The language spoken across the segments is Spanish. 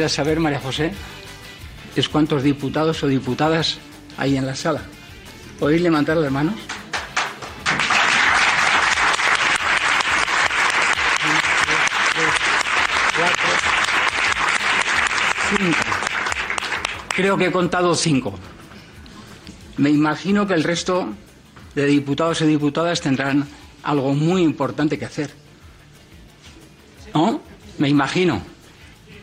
Quisiera saber, María José, es cuántos diputados o diputadas hay en la sala. ¿Podéis levantar las manos? Cinco. Creo que he contado cinco. Me imagino que el resto de diputados y diputadas tendrán algo muy importante que hacer. ¿No? Me imagino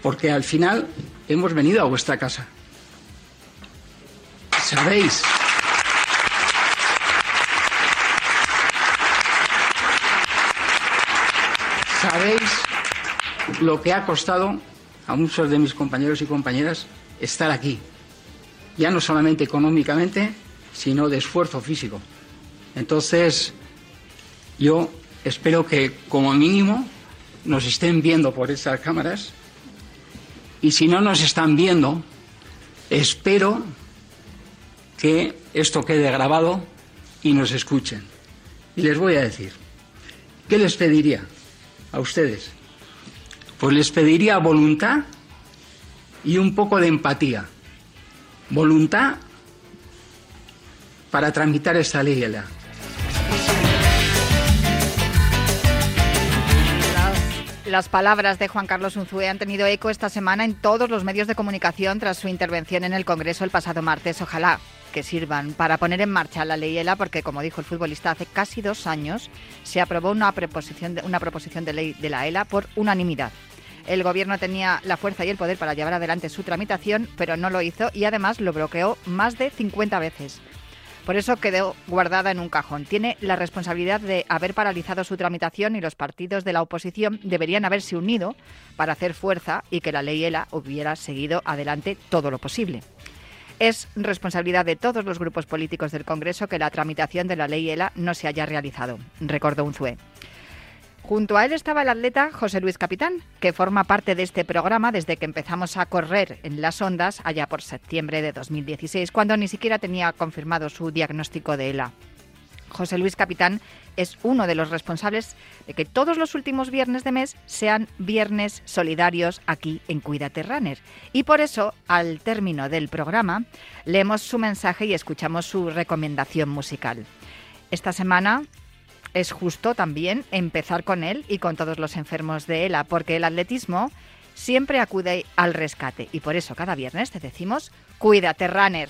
porque al final hemos venido a vuestra casa. ¿Sabéis? ¿Sabéis lo que ha costado a muchos de mis compañeros y compañeras estar aquí? Ya no solamente económicamente, sino de esfuerzo físico. Entonces, yo espero que como mínimo nos estén viendo por esas cámaras y si no nos están viendo, espero que esto quede grabado y nos escuchen. Y les voy a decir, ¿qué les pediría a ustedes? Pues les pediría voluntad y un poco de empatía. Voluntad para tramitar esta ley. Las palabras de Juan Carlos Unzué han tenido eco esta semana en todos los medios de comunicación tras su intervención en el Congreso el pasado martes. Ojalá que sirvan para poner en marcha la ley ELA, porque como dijo el futbolista, hace casi dos años se aprobó una proposición de, una proposición de ley de la ELA por unanimidad. El gobierno tenía la fuerza y el poder para llevar adelante su tramitación, pero no lo hizo y además lo bloqueó más de 50 veces. Por eso quedó guardada en un cajón. Tiene la responsabilidad de haber paralizado su tramitación y los partidos de la oposición deberían haberse unido para hacer fuerza y que la ley ELA hubiera seguido adelante todo lo posible. Es responsabilidad de todos los grupos políticos del Congreso que la tramitación de la ley ELA no se haya realizado, recordó Unzué. Junto a él estaba el atleta José Luis Capitán, que forma parte de este programa desde que empezamos a correr en las ondas allá por septiembre de 2016, cuando ni siquiera tenía confirmado su diagnóstico de ELA. José Luis Capitán es uno de los responsables de que todos los últimos viernes de mes sean viernes solidarios aquí en Cuídate Runner. Y por eso, al término del programa, leemos su mensaje y escuchamos su recomendación musical. Esta semana es justo también empezar con él y con todos los enfermos de ELA, porque el atletismo siempre acude al rescate y por eso cada viernes te decimos, cuídate, runner.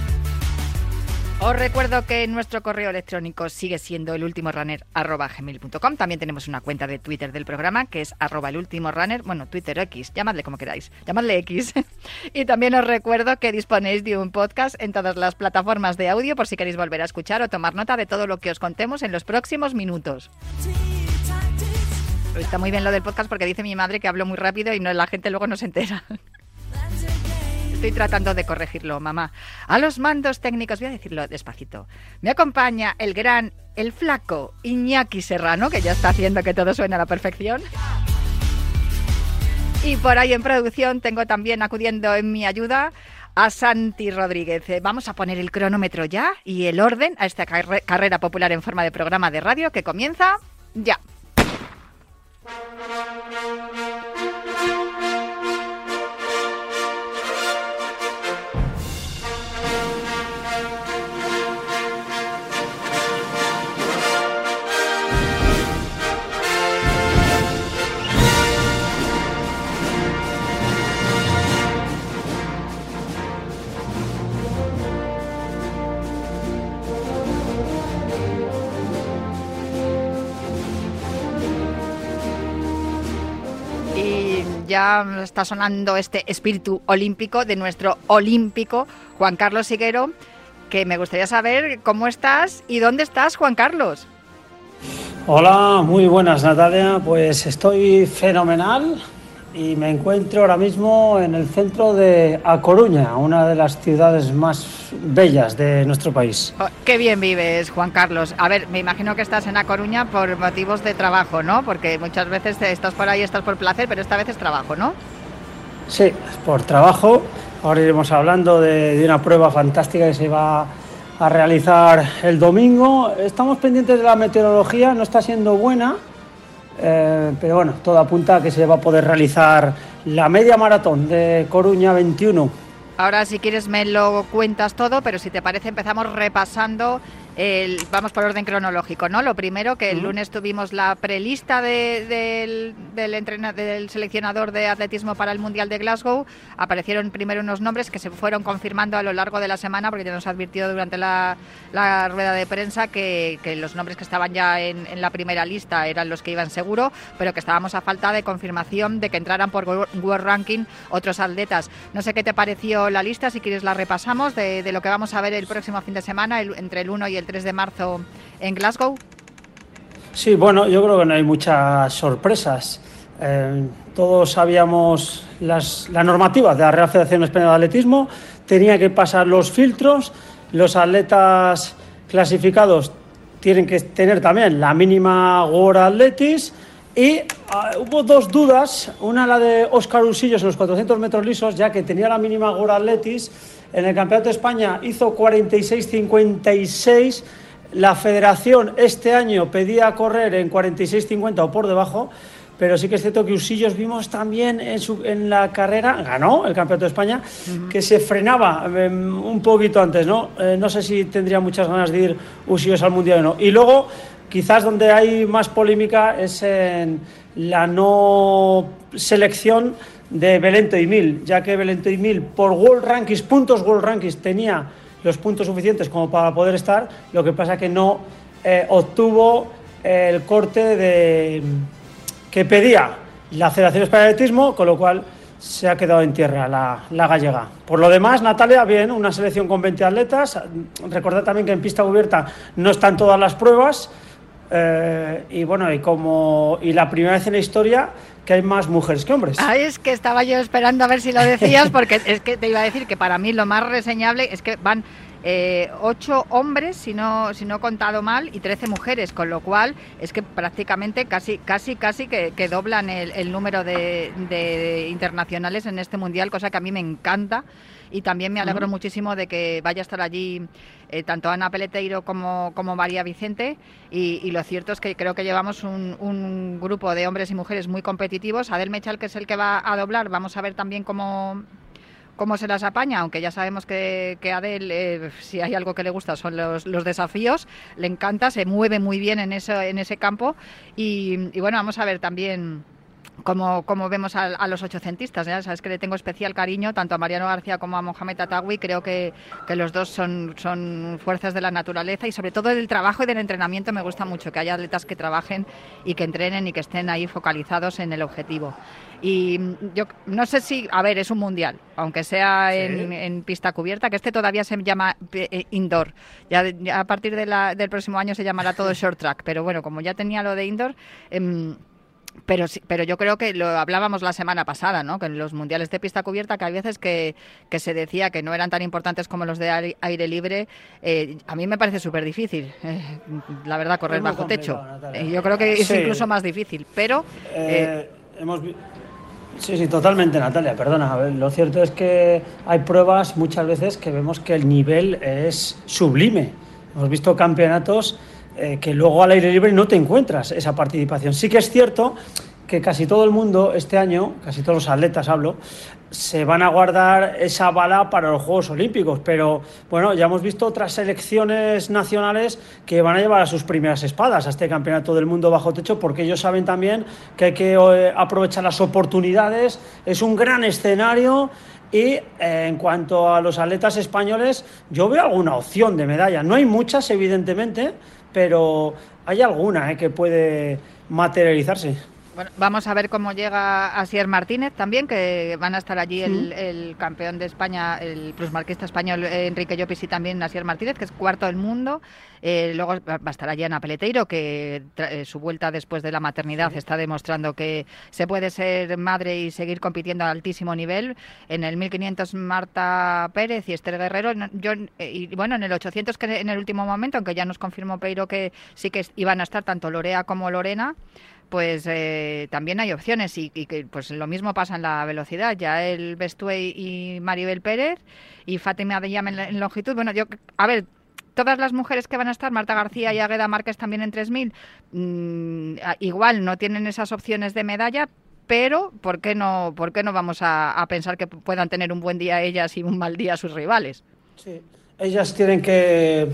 Os recuerdo que nuestro correo electrónico sigue siendo el último runner También tenemos una cuenta de Twitter del programa que es arroba el último runner, bueno, Twitter X, llamadle como queráis, llamadle X. y también os recuerdo que disponéis de un podcast en todas las plataformas de audio por si queréis volver a escuchar o tomar nota de todo lo que os contemos en los próximos minutos. Está muy bien lo del podcast porque dice mi madre que hablo muy rápido y no, la gente luego no se entera. Estoy tratando de corregirlo, mamá. A los mandos técnicos, voy a decirlo despacito. Me acompaña el gran, el flaco Iñaki Serrano, que ya está haciendo que todo suene a la perfección. Y por ahí en producción tengo también acudiendo en mi ayuda a Santi Rodríguez. Eh, vamos a poner el cronómetro ya y el orden a esta carrera popular en forma de programa de radio que comienza ya. Ya está sonando este espíritu olímpico de nuestro olímpico Juan Carlos Siguero, que me gustaría saber cómo estás y dónde estás, Juan Carlos. Hola, muy buenas Natalia, pues estoy fenomenal y me encuentro ahora mismo en el centro de A Coruña, una de las ciudades más bellas de nuestro país. Oh, qué bien vives, Juan Carlos. A ver, me imagino que estás en A Coruña por motivos de trabajo, ¿no? Porque muchas veces estás por ahí, estás por placer, pero esta vez es trabajo, ¿no? Sí, por trabajo. Ahora iremos hablando de, de una prueba fantástica que se va a realizar el domingo. Estamos pendientes de la meteorología, no está siendo buena eh, pero bueno, todo apunta a que se va a poder realizar la media maratón de Coruña 21. Ahora si quieres me lo cuentas todo, pero si te parece empezamos repasando vamos por orden cronológico, ¿no? Lo primero, que el lunes tuvimos la prelista del, del seleccionador de atletismo para el Mundial de Glasgow. Aparecieron primero unos nombres que se fueron confirmando a lo largo de la semana, porque ya nos advirtió durante la, rueda de prensa que, los nombres que estaban ya en, la primera lista eran los que iban seguro, pero que estábamos a falta de confirmación de que entraran por World Ranking otros atletas. No sé qué te pareció la lista, si quieres la repasamos, de, lo que vamos a ver el próximo fin de semana, entre el 1 y el 3 de marzo en Glasgow? Sí, bueno, yo creo que no hay muchas sorpresas. Eh, todos sabíamos las, la normativa de la Real Federación Española de Atletismo, tenía que pasar los filtros, los atletas clasificados tienen que tener también la mínima World Athletics y ah, hubo dos dudas, una la de Óscar Usillos en los 400 metros lisos, ya que tenía la mínima World Athletics en el Campeonato de España hizo 46-56. La federación este año pedía correr en 46-50 o por debajo, pero sí que es cierto que Usillos vimos también en, su, en la carrera, ganó el Campeonato de España, que se frenaba em, un poquito antes, ¿no? Eh, no sé si tendría muchas ganas de ir Usillos al Mundial o no. Y luego, quizás donde hay más polémica es en la no selección de Belento y Mil, ya que Belento y Mil por World Rankings, puntos World Rankings, tenía los puntos suficientes como para poder estar, lo que pasa que no eh, obtuvo el corte de, que pedía la Federación Española de Atletismo, con lo cual se ha quedado en tierra la, la, gallega. Por lo demás, Natalia, bien, una selección con 20 atletas. Recordad también que en pista cubierta no están todas las pruebas. Eh, y bueno, y como y la primera vez en la historia que hay más mujeres que hombres. Ah, es que estaba yo esperando a ver si lo decías, porque es que te iba a decir que para mí lo más reseñable es que van eh, ocho hombres, si no, si no he contado mal, y trece mujeres, con lo cual es que prácticamente casi, casi, casi que, doblan el, número de, internacionales en este mundial, cosa que a mí me encanta y también me alegro muchísimo de que vaya a estar allí eh, tanto Ana Peleteiro como, María Vicente. Y, lo cierto es que creo que llevamos un, grupo de hombres y mujeres muy competitivos. Adel Mechal, que es el que va a doblar, vamos a ver también cómo, cómo se las apaña, aunque ya sabemos que, que Adel, eh, si hay algo que le gusta, son los, desafíos, le encanta, se mueve muy bien en, eso, en ese campo. Y bueno, vamos a ver también como, como vemos a, los ochocentistas. ¿ya? Sabes que le tengo especial cariño tanto a Mariano García como a Mohamed Atawi. Creo que, que, los dos son, son fuerzas de la naturaleza y sobre todo del trabajo y del entrenamiento me gusta mucho que haya atletas que trabajen y que entrenen y que estén ahí focalizados en el objetivo. Y yo no sé si, a ver, es un mundial, aunque sea en, pista cubierta, que este todavía se llama eh, indoor. Ya, a partir de la, del próximo año se llamará todo short track, pero bueno, como ya tenía lo de indoor... Eh, pero, pero yo creo que lo hablábamos la semana pasada, ¿no? Que en los mundiales de pista cubierta, que hay veces que, que se decía que no eran tan importantes como los de aire libre, eh, a mí me parece súper difícil, eh, la verdad, correr bajo techo. Eh, yo creo que es incluso más difícil, pero... hemos Sí, sí, totalmente, Natalia, perdona. lo cierto es que hay pruebas muchas veces que vemos que el nivel es sublime. Hemos visto campeonatos eh, que luego al aire libre no te encuentras esa participación. Sí que es cierto que casi todo el mundo este año, casi todos los atletas hablo, se van a guardar esa bala para los Juegos Olímpicos, pero bueno, ya hemos visto otras selecciones nacionales que van a llevar a sus primeras espadas a este Campeonato del Mundo bajo techo porque ellos saben también que hay que eh, aprovechar las oportunidades, es un gran escenario y eh, en cuanto a los atletas españoles, yo veo alguna opción de medalla, no hay muchas evidentemente, pero hay alguna eh, que puede materializarse. Bueno, vamos a ver cómo llega Asier Martínez también, que van a estar allí el, campeón de España, el plusmarquista español eh, Enrique Llopis y también Asier Martínez, que es cuarto del mundo. Eh, luego va a estar allí Ana Peleteiro, que eh, su vuelta después de la maternidad está demostrando que se puede ser madre y seguir compitiendo a altísimo nivel. En el 1500 Marta Pérez y Esther Guerrero. Yo, y bueno, en el 800 que en el último momento, aunque ya nos confirmó Peiro que sí que iban a estar tanto Lorea como Lorena pues eh, también hay opciones y, que pues lo mismo pasa en la velocidad. Ya el Bestuey y Maribel Pérez y Fátima de en, longitud. Bueno, yo, a ver, todas las mujeres que van a estar, Marta García y Agueda Márquez también en 3000, mmm, igual no tienen esas opciones de medalla, pero ¿por qué no, por qué no vamos a, a pensar que puedan tener un buen día ellas y un mal día sus rivales? Sí. Ellas tienen que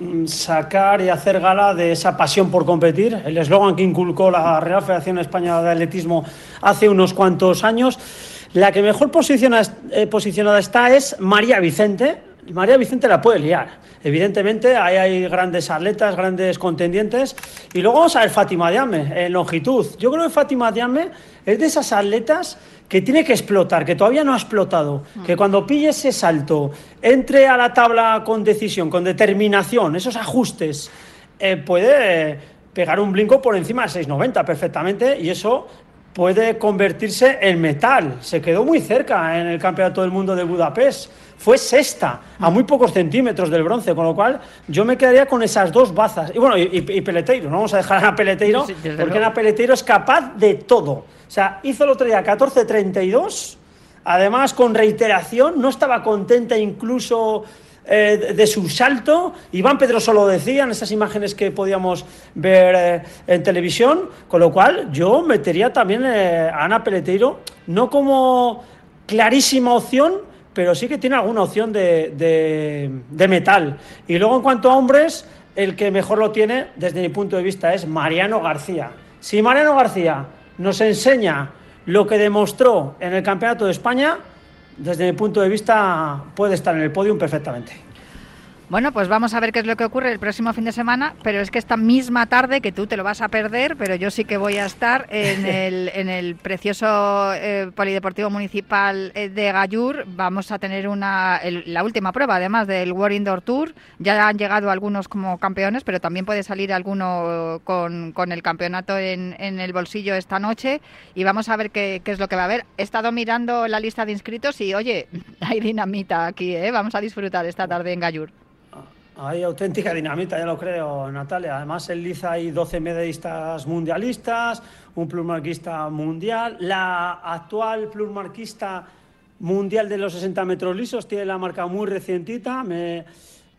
mm, sacar y hacer gala de esa pasión por competir, el eslogan que inculcó la Real Federación Española de Atletismo hace unos cuantos años. La que mejor eh, posicionada está es María Vicente. María Vicente la puede liar. Evidentemente, ahí hay grandes atletas, grandes contendientes. Y luego vamos a ver Fátima Diame en longitud. Yo creo que Fátima Diame es de esas atletas que tiene que explotar, que todavía no ha explotado, que mm. cuando pille ese salto, entre a la tabla con decisión, con determinación, esos ajustes, eh, puede pegar un brinco por encima de 6,90 perfectamente y eso puede convertirse en metal. Se quedó muy cerca en el Campeonato del Mundo de Budapest. Fue sexta, a muy pocos centímetros del bronce, con lo cual yo me quedaría con esas dos bazas. Y bueno, y, Peleteiro, no vamos a dejar a Peleteiro, porque Ana Peleteiro es capaz de todo. Sea, hizo el otro día 14.32, además con reiteración, no estaba contenta incluso eh, de su salto. Iván Pedroso lo decía en esas imágenes que podíamos ver eh, en televisión, con lo cual yo metería también eh, a Ana Peleteiro, no como clarísima opción, pero sí que tiene alguna opción de, de, metal. Y luego en cuanto a hombres, el que mejor lo tiene, desde mi punto de vista, es Mariano García. Si Mariano García nos enseña lo que demostró en el Campeonato de España, desde mi punto de vista puede estar en el podium perfectamente. Bueno, pues vamos a ver qué es lo que ocurre el próximo fin de semana, pero es que esta misma tarde, que tú te lo vas a perder, pero yo sí que voy a estar en el, en el precioso eh, Polideportivo Municipal eh, de Gallur, vamos a tener una, la última prueba, además del World Indoor Tour, ya han llegado algunos como campeones, pero también puede salir alguno con, con el campeonato en, en, el bolsillo esta noche y vamos a ver qué, qué, es lo que va a haber. He estado mirando la lista de inscritos y, oye, hay dinamita aquí, ¿eh? vamos a disfrutar esta tarde en Gallur. Hay auténtica dinamita, ya lo creo, Natalia. Además, en Liza hay 12 medallistas mundialistas, un plusmarquista mundial. La actual plusmarquista mundial de los 60 metros lisos tiene la marca muy recientita. Me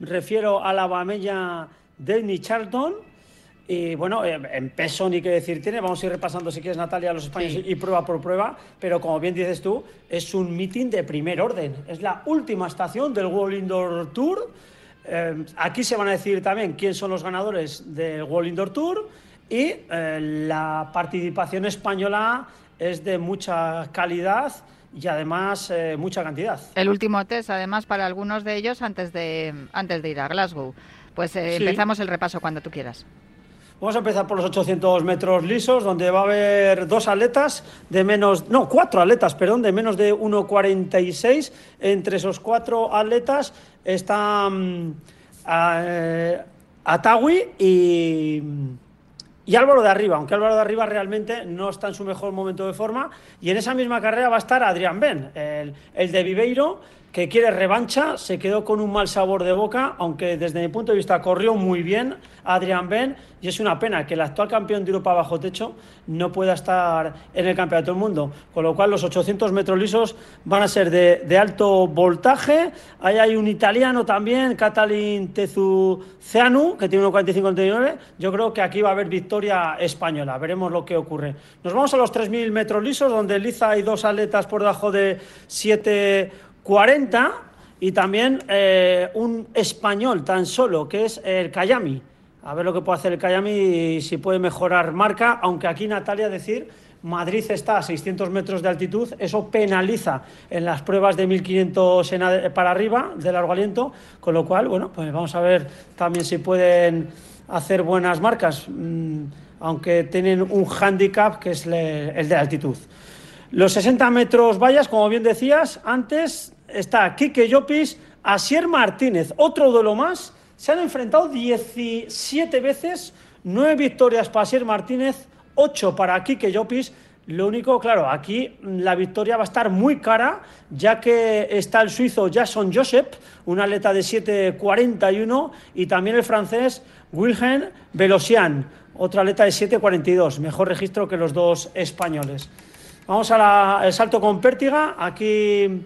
refiero a la bamella Denny Charlton. Y bueno, eh, en peso ni qué decir tiene. Vamos a ir repasando, si quieres, Natalia, los españoles y prueba por prueba. Pero como bien dices tú, es un meeting de primer orden. Es la última estación del World Indoor Tour eh, aquí se van a decir también quién son los ganadores del World Indoor Tour y eh, la participación española es de mucha calidad y además eh, mucha cantidad. El último test, además, para algunos de ellos antes de, antes de ir a Glasgow. Pues empezamos el repaso cuando tú quieras. Vamos a empezar por los 800 metros lisos, donde va a haber dos atletas de menos, no, cuatro atletas, perdón, de menos de 1,46. Entre esos cuatro atletas están eh, Atawi y, y Álvaro de Arriba, aunque Álvaro de Arriba realmente no está en su mejor momento de forma. Y en esa misma carrera va a estar Adrián Ben, el de Viveiro, que quiere revancha, se quedó con un mal sabor de boca, aunque desde mi punto de vista corrió muy bien Adrián Ben, y es una pena que el actual campeón de Europa bajo techo no pueda estar en el Campeonato del Mundo, con lo cual los 800 metros lisos van a ser de, alto voltaje, ahí hay un italiano también, Catalin Tezuceanu, que tiene 1.45-39, yo creo que aquí va a haber victoria española, veremos lo que ocurre. Nos vamos a los 3.000 metros lisos, donde Liza hay dos atletas por debajo de 7 40 y también eh, un español tan solo, que es el Cayami. A ver lo que puede hacer el Cayami y si puede mejorar marca, aunque aquí Natalia decir, Madrid está a 600 metros de altitud, eso penaliza en las pruebas de 1500 para arriba de largo aliento, con lo cual, bueno, pues vamos a ver también si pueden hacer buenas marcas. Mm, aunque tienen un hándicap que es el de altitud. Los 60 metros vallas, como bien decías, antes está Quique Llopis, Asier Martínez, otro duelo más. Se han enfrentado 17 veces, 9 victorias para Asier Martínez, 8 para Quique Llopis. Lo único, claro, aquí la victoria va a estar muy cara, ya que está el suizo Jason Joseph, un atleta de 7.41, y también el francés Wilhelm Velosian, otro atleta de 7.42, mejor registro que los dos españoles. Vamos al salto con pértiga. Aquí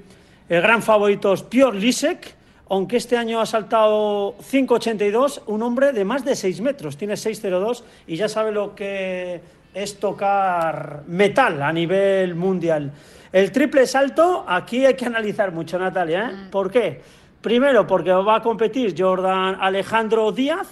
el gran favorito es Piotr Lisek, aunque este año ha saltado 5.82, un hombre de más de 6 metros, tiene 6.02 y ya sabe lo que es tocar metal a nivel mundial. El triple salto, aquí hay que analizar mucho, Natalia. ¿eh? Mm. ¿Por qué? Primero, porque va a competir Jordan Alejandro Díaz,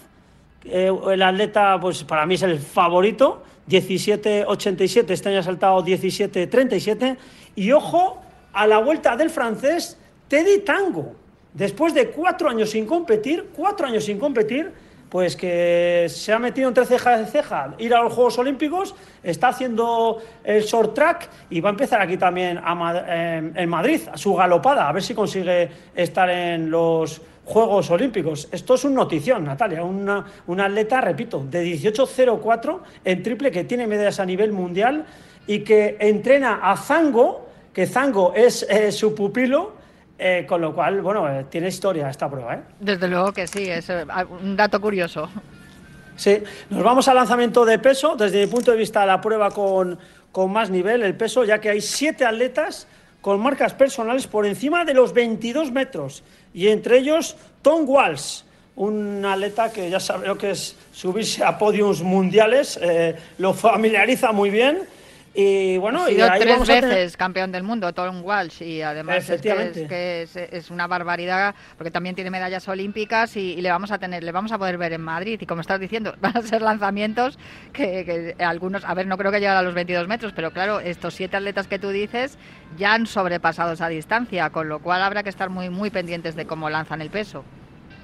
eh, el atleta, pues para mí es el favorito, 17.87, este año ha saltado 17.37. Y ojo a la vuelta del francés Teddy Tango. Después de cuatro años sin competir, cuatro años sin competir, pues que se ha metido entre ceja y ceja ir a los Juegos Olímpicos, está haciendo el short track y va a empezar aquí también en Madrid, a su galopada, a ver si consigue estar en los Juegos Olímpicos. Esto es un notición, Natalia, una atleta, repito, de 18.04 en triple que tiene medallas a nivel mundial y que entrena a Zango, que Zango es eh, su pupilo, eh, con lo cual, bueno, eh, tiene historia esta prueba. ¿eh? Desde luego que sí, es un dato curioso. Sí, nos vamos al lanzamiento de peso. Desde mi punto de vista, la prueba con, con más nivel, el peso, ya que hay siete atletas con marcas personales por encima de los 22 metros y entre ellos Tom Walsh, un atleta que ya sabe lo que es subirse a podiums mundiales, eh, lo familiariza muy bien. Y bueno, ha sido tres veces campeón del mundo, Tom Walsh, y además es que, es, una barbaridad porque también tiene medallas olímpicas y, le vamos a tener, le vamos a poder ver en Madrid. Y como estás diciendo, van a ser lanzamientos que, algunos, a ver, no creo que lleguen a los 22 metros, pero claro, estos siete atletas que tú dices ya han sobrepasado esa distancia, con lo cual habrá que estar muy, muy pendientes de cómo lanzan el peso.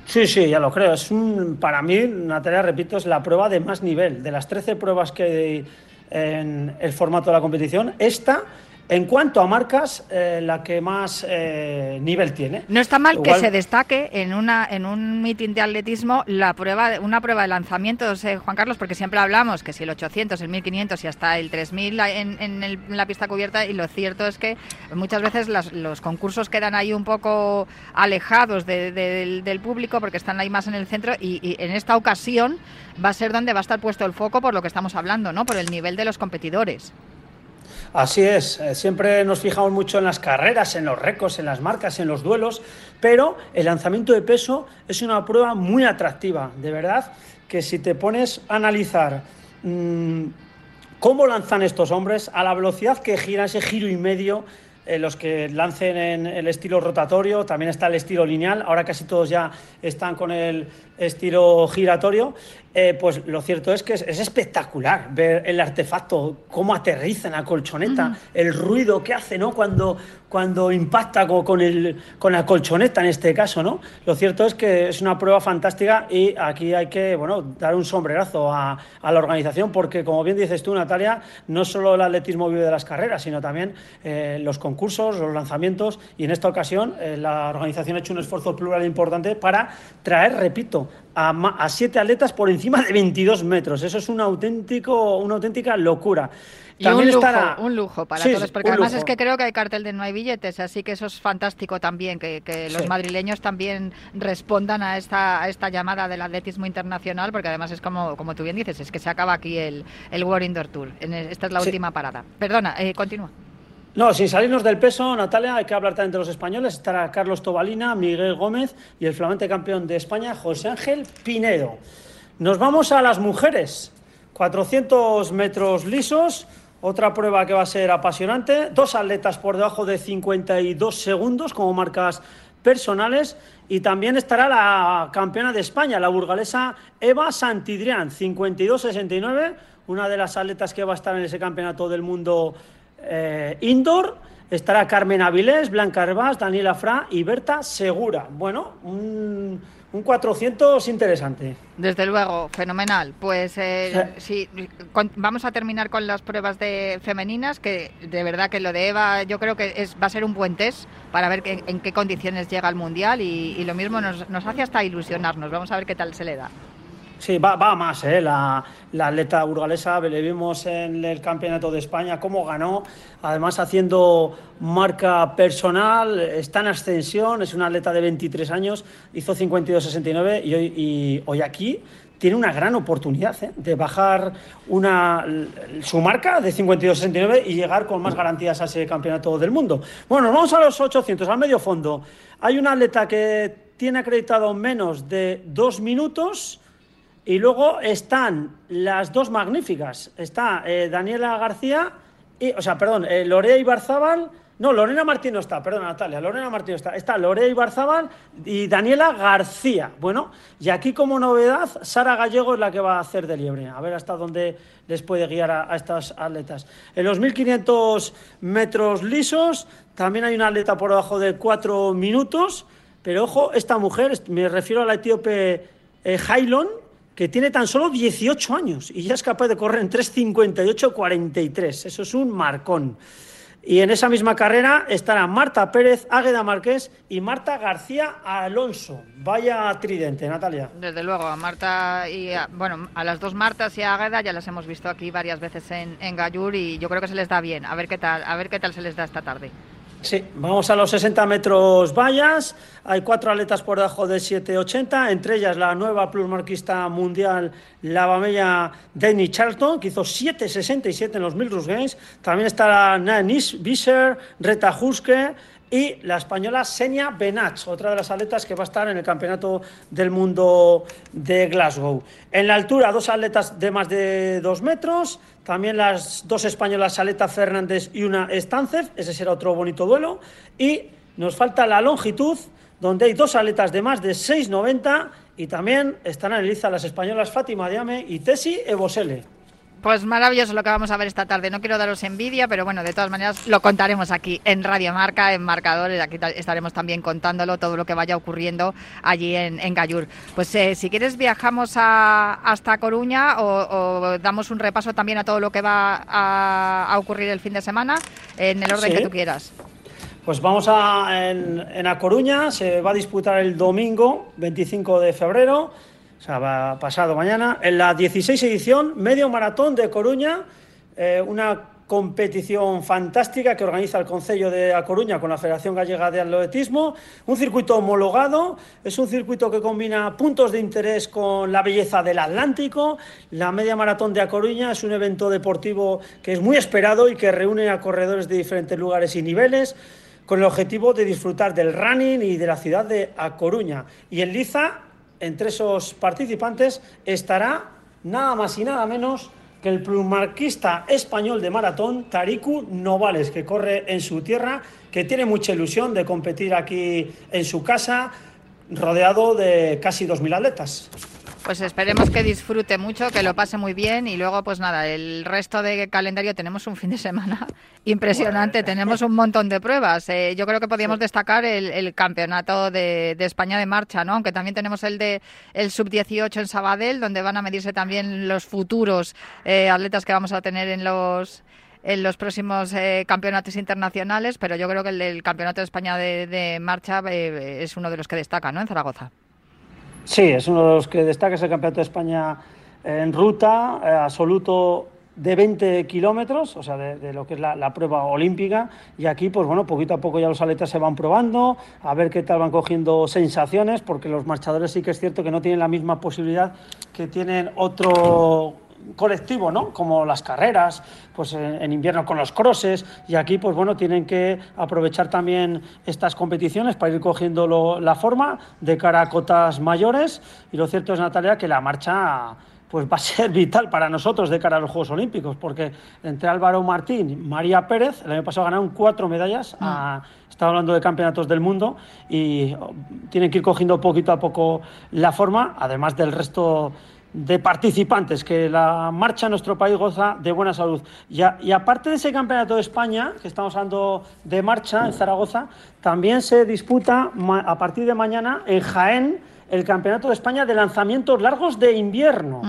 Sí, sí, ya lo creo. Es un, para mí, Natalia, repito, es la prueba de más nivel. De las 13 pruebas que en el formato de la competición, esta en cuanto a marcas, eh, la que más eh, nivel tiene. No está mal que se destaque en una en un mitin de atletismo la prueba una prueba de lanzamiento, Juan Carlos, porque siempre hablamos que si el 800, el 1500 y hasta el 3000 en, en, la pista cubierta y lo cierto es que muchas veces los concursos quedan ahí un poco alejados del, público porque están ahí más en el centro y, y en esta ocasión va a ser donde va a estar puesto el foco por lo que estamos hablando, ¿no? Por el nivel de los competidores. Así es, eh, siempre nos fijamos mucho en las carreras, en los récords, en las marcas, en los duelos, pero el lanzamiento de peso es una prueba muy atractiva, de verdad, que si te pones a analizar mm, cómo lanzan estos hombres, a la velocidad que gira ese giro y medio, eh, los que lancen en el estilo rotatorio, también está el estilo lineal, ahora casi todos ya están con el estilo giratorio, eh, pues lo cierto es que es, espectacular ver el artefacto, cómo aterriza en la colchoneta, el ruido que hace ¿no? cuando, cuando impacta con, el, con la colchoneta en este caso. ¿no? Lo cierto es que es una prueba fantástica y aquí hay que bueno, dar un sombrerazo a, la organización porque, como bien dices tú, Natalia, no solo el atletismo vive de las carreras, sino también eh, los concursos, los lanzamientos y en esta ocasión eh, la organización ha hecho un esfuerzo plural importante para traer, repito, a, siete atletas por encima de 22 metros. Eso es un auténtico, una auténtica locura. Y un lujo, un lujo para todos, porque además es que creo que hay cartel de no hay billetes, así que eso es fantástico también, que, los madrileños también respondan a esta, esta llamada del atletismo internacional, porque además es como, como tú bien dices, es que se acaba aquí el, el World Indoor Tour. Esta es la última parada. Perdona, eh, continúa. No, sin salirnos del peso, Natalia, hay que hablar también de los españoles. Estará Carlos Tobalina, Miguel Gómez y el flamante campeón de España, José Ángel Pinedo. Nos vamos a las mujeres. 400 metros lisos, otra prueba que va a ser apasionante. Dos atletas por debajo de 52 segundos como marcas personales. Y también estará la campeona de España, la burgalesa Eva Santidrián, 52-69, una de las atletas que va a estar en ese campeonato del mundo eh, indoor estará Carmen Avilés, Blanca Herbás, Daniela Fra y Berta Segura. Bueno, un 400 interesante. Desde luego, fenomenal. Pues eh, sí, vamos a terminar con las pruebas de femeninas, que de verdad que lo de Eva yo creo que es, va a ser un buen test para ver en qué condiciones llega al Mundial y, lo mismo nos, nos hace hasta ilusionarnos. Vamos a ver qué tal se le da. Sí, va, va más, ¿eh? la, atleta burgalesa, le vimos en el Campeonato de España cómo ganó, además haciendo marca personal, está en ascensión, es una atleta de 23 años, hizo 52-69 y hoy, aquí tiene una gran oportunidad ¿eh? de bajar su marca de 52-69 y llegar con más garantías a ese campeonato del mundo. Bueno, vamos a los 800, al medio fondo. Hay una atleta que tiene acreditado menos de dos minutos y luego están las dos magníficas. Está eh, Daniela García, y, o sea, perdón, eh, Lorea Ibarzábal. No, Lorena Martín no está, perdón, Natalia, Lorena Martín no está. Está Lorea Ibarzábal y Daniela García. Bueno, y aquí como novedad, Sara Gallego es la que va a hacer de liebre. A ver hasta dónde les puede guiar a, estas atletas. En los 1500 metros lisos también hay una atleta por debajo de cuatro minutos. Pero ojo, esta mujer, me refiero a la etíope eh, que tiene tan solo 18 años y ya es capaz de correr en 3.58.43. Eso es un marcón. Y en esa misma carrera estarán Marta Pérez, Águeda Márquez y Marta García Alonso. Vaya tridente, Natalia. Desde luego, a Marta y a, bueno, a las dos Martas y a Águeda ya las hemos visto aquí varias veces en, en Gallur y yo creo que se les da bien. A ver qué tal, a ver qué tal se les da esta tarde. Sí, vamos a los 60 metros vallas. Hay cuatro atletas por debajo de 7,80, entre ellas la nueva plusmarquista mundial, la bamella Denny Charlton, que hizo 7,67 en los Milrus Games. También está Nanis Visser, Reta Huske, y la española Senia Benach, otra de las atletas que va a estar en el Campeonato del Mundo de Glasgow. En la altura, dos atletas de más de dos metros, también las dos españolas, Aleta Fernández y una Stancev, ese será otro bonito duelo. Y nos falta la longitud, donde hay dos atletas de más de 6,90 y también están en liza las españolas Fátima Diame y Tesi Ebosele. Pues maravilloso lo que vamos a ver esta tarde. No quiero daros envidia, pero bueno, de todas maneras lo contaremos aquí en Radio Marca, en Marcadores. Aquí estaremos también contándolo, todo lo que vaya ocurriendo allí en, en Gallur. Pues eh, si quieres viajamos hasta Coruña o, damos un repaso también a todo lo que va a, ocurrir el fin de semana en el orden que tú quieras. Pues vamos a, en, en A Coruña, se va a disputar el domingo 25 de febrero o sea, va pasado mañana, en la 16 edición Medio Maratón de Coruña, eh, una competición fantástica que organiza el Concello de A Coruña con la Federación Gallega de Atletismo, un circuito homologado, es un circuito que combina puntos de interés con la belleza del Atlántico. La Media Maratón de A Coruña es un evento deportivo que es muy esperado y que reúne a corredores de diferentes lugares y niveles con el objetivo de disfrutar del running y de la ciudad de A Coruña. Y en Liza entre esos participantes estará nada más y nada menos que el plumarquista español de maratón, Tariku Novales, que corre en su tierra, que tiene mucha ilusión de competir aquí en su casa, rodeado de casi 2.000 atletas. Pues esperemos que disfrute mucho, que lo pase muy bien y luego pues nada, el resto de calendario tenemos un fin de semana impresionante, tenemos un montón de pruebas. Eh, yo creo que podríamos destacar el, campeonato de, España de marcha, ¿no? Aunque también tenemos el de el sub-18 en Sabadell, donde van a medirse también los futuros eh, atletas que vamos a tener en los en los próximos eh, campeonatos internacionales, pero yo creo que el, campeonato de España de, de marcha es uno de los que destaca, ¿no? En Zaragoza. Sí, es uno de los que destaca, es el Campeonato de España en ruta, eh, absoluto de 20 kilómetros, o sea, de, lo que es la, prueba olímpica. Y aquí, pues bueno, poquito a poco ya los atletas se van probando, a ver qué tal van cogiendo sensaciones, porque los marchadores sí que es cierto que no tienen la misma posibilidad que tienen otro colectivo, ¿no? Como las carreras, pues en, invierno con los crosses y aquí, pues bueno, tienen que aprovechar también estas competiciones para ir cogiendo la forma de cara a cotas mayores y lo cierto es, Natalia, que la marcha pues va a ser vital para nosotros de cara a los Juegos Olímpicos, porque entre Álvaro Martín y María Pérez, el año pasado ganaron cuatro medallas, a, estaba hablando de campeonatos del mundo, y tienen que ir cogiendo poquito a poco la forma, además del resto de participantes, que la marcha en nuestro país goza de buena salud. Y, y, aparte de ese campeonato de España, que estamos hablando de marcha en Zaragoza, también se disputa a partir de mañana en Jaén el Campeonato de España de lanzamientos largos de invierno.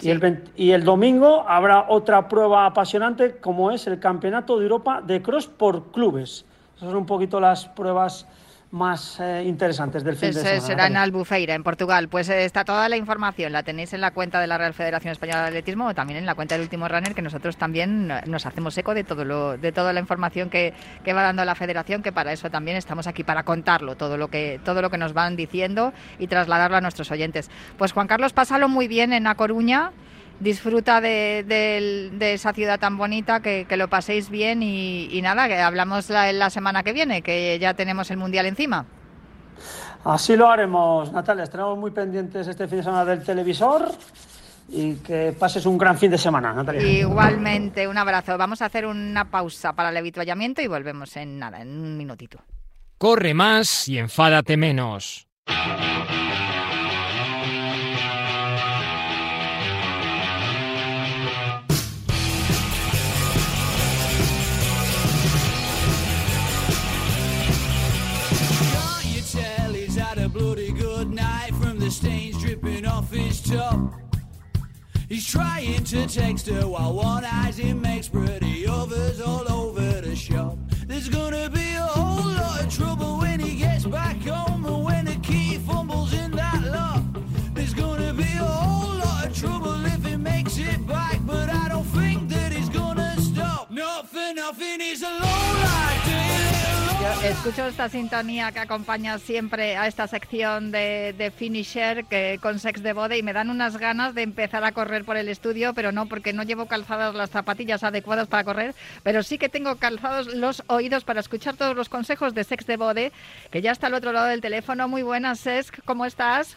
y, el, y el domingo habrá otra prueba apasionante como es el Campeonato de Europa de Cross por clubes. Esas son un poquito las pruebas más eh, interesantes del fin de semana. Será en Albufeira, en Portugal. Pues eh, está toda la información, la tenéis en la cuenta de la Real Federación Española de Atletismo o también en la cuenta del último runner, que nosotros también eh, nos hacemos eco de todo lo, de toda la información que, que, va dando la Federación, que para eso también estamos aquí, para contarlo, todo lo que, todo lo que nos van diciendo y trasladarlo a nuestros oyentes. Pues Juan Carlos, pásalo muy bien en A Coruña disfruta de, esa ciudad tan bonita, que, lo paséis bien y, nada, que hablamos la, la, semana que viene, que ya tenemos el Mundial encima. Así lo haremos, Natalia. Estaremos muy pendientes este fin de semana del televisor y que pases un gran fin de semana, Natalia. Igualmente, un abrazo. Vamos a hacer una pausa para el habituallamiento y volvemos en nada, en un minutito. Corre más y enfádate menos. He's trying to text her while one eyes him makes pretty others all over the shop. There's gonna be a whole lot of trouble when he gets back home and when the key fumbles in that lock. There's gonna be a whole lot of trouble if he makes it back, but I don't think that he's gonna stop. Not for nothing, he's a low escucho esta sintonía que acompaña siempre a esta sección de, Finisher que, con Sex de Bode y me dan unas ganas de empezar a correr por el estudio, pero no porque no llevo calzadas las zapatillas adecuadas para correr, pero sí que tengo calzados los oídos para escuchar todos los consejos de Sex de Bode, que ya está al otro lado del teléfono. Muy buenas, Sex, ¿cómo estás?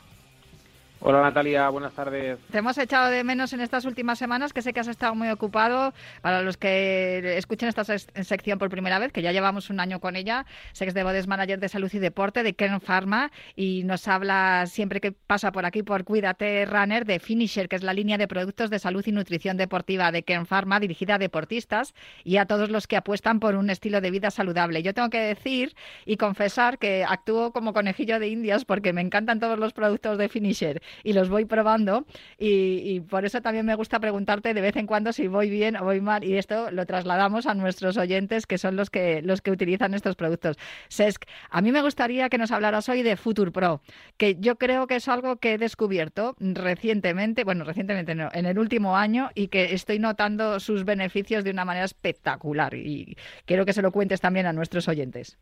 Hola Natalia, buenas tardes. Te hemos echado de menos en estas últimas semanas, que sé que has estado muy ocupado. Para los que escuchen esta sección por primera vez, que ya llevamos un año con ella, Sex de Bodes Manager de Salud y Deporte de Kern Pharma y nos habla siempre que pasa por aquí por Cuídate Runner de Finisher, que es la línea de productos de salud y nutrición deportiva de Kern Pharma dirigida a deportistas y a todos los que apuestan por un estilo de vida saludable. Yo tengo que decir y confesar que actúo como conejillo de indias porque me encantan todos los productos de Finisher y los voy probando y, por eso también me gusta preguntarte de vez en cuando si voy bien o voy mal y esto lo trasladamos a nuestros oyentes que son los que, los que utilizan estos productos. Sesc, a mí me gustaría que nos hablaras hoy de Future Pro, que yo creo que es algo que he descubierto recientemente, bueno, recientemente no, en el último año y que estoy notando sus beneficios de una manera espectacular y quiero que se lo cuentes también a nuestros oyentes.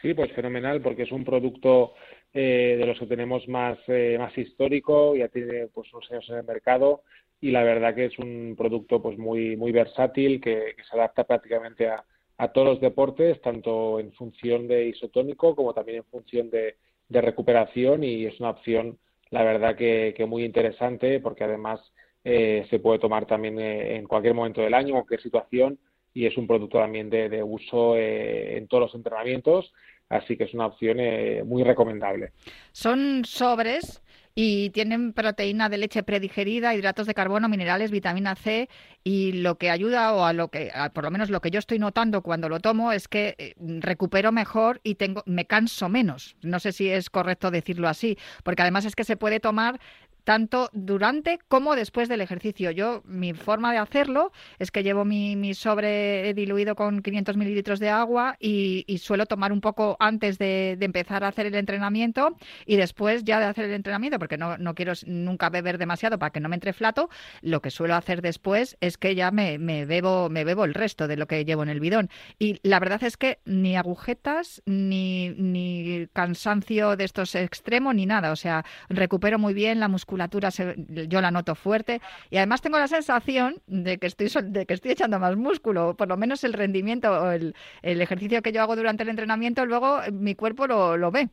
Sí, pues fenomenal, porque es un producto eh, de los que tenemos más, eh, más histórico, ya tiene pues unos años en el mercado. Y la verdad que es un producto pues muy, muy versátil que, se adapta prácticamente a, a, todos los deportes, tanto en función de isotónico como también en función de, de recuperación. Y es una opción la verdad que, que muy interesante porque además eh, se puede tomar también en cualquier momento del año, cualquier situación. Y es un producto también de, de uso en todos los entrenamientos Así que es una opción eh, muy recomendable. Son sobres y tienen proteína de leche predigerida, hidratos de carbono, minerales, vitamina C y lo que ayuda o a lo que por lo menos lo que yo estoy notando cuando lo tomo es que eh, recupero mejor y tengo me canso menos. No sé si es correcto decirlo así, porque además es que se puede tomar tanto durante como después del ejercicio. Yo, mi forma de hacerlo es que llevo mi, sobre diluido con 500 mililitros de agua y, suelo tomar un poco antes de, empezar a hacer el entrenamiento y después ya de hacer el entrenamiento, porque no, no, quiero nunca beber demasiado para que no me entre flato, lo que suelo hacer después es que ya me, me, bebo, me bebo el resto de lo que llevo en el bidón. Y la verdad es que ni agujetas, ni, ni cansancio de estos extremos, ni nada. O sea, recupero muy bien la musculatura yo la noto fuerte y además tengo la sensación de que estoy de que estoy echando más músculo, por lo menos el rendimiento o el, ejercicio que yo hago durante el entrenamiento, luego mi cuerpo lo, lo ve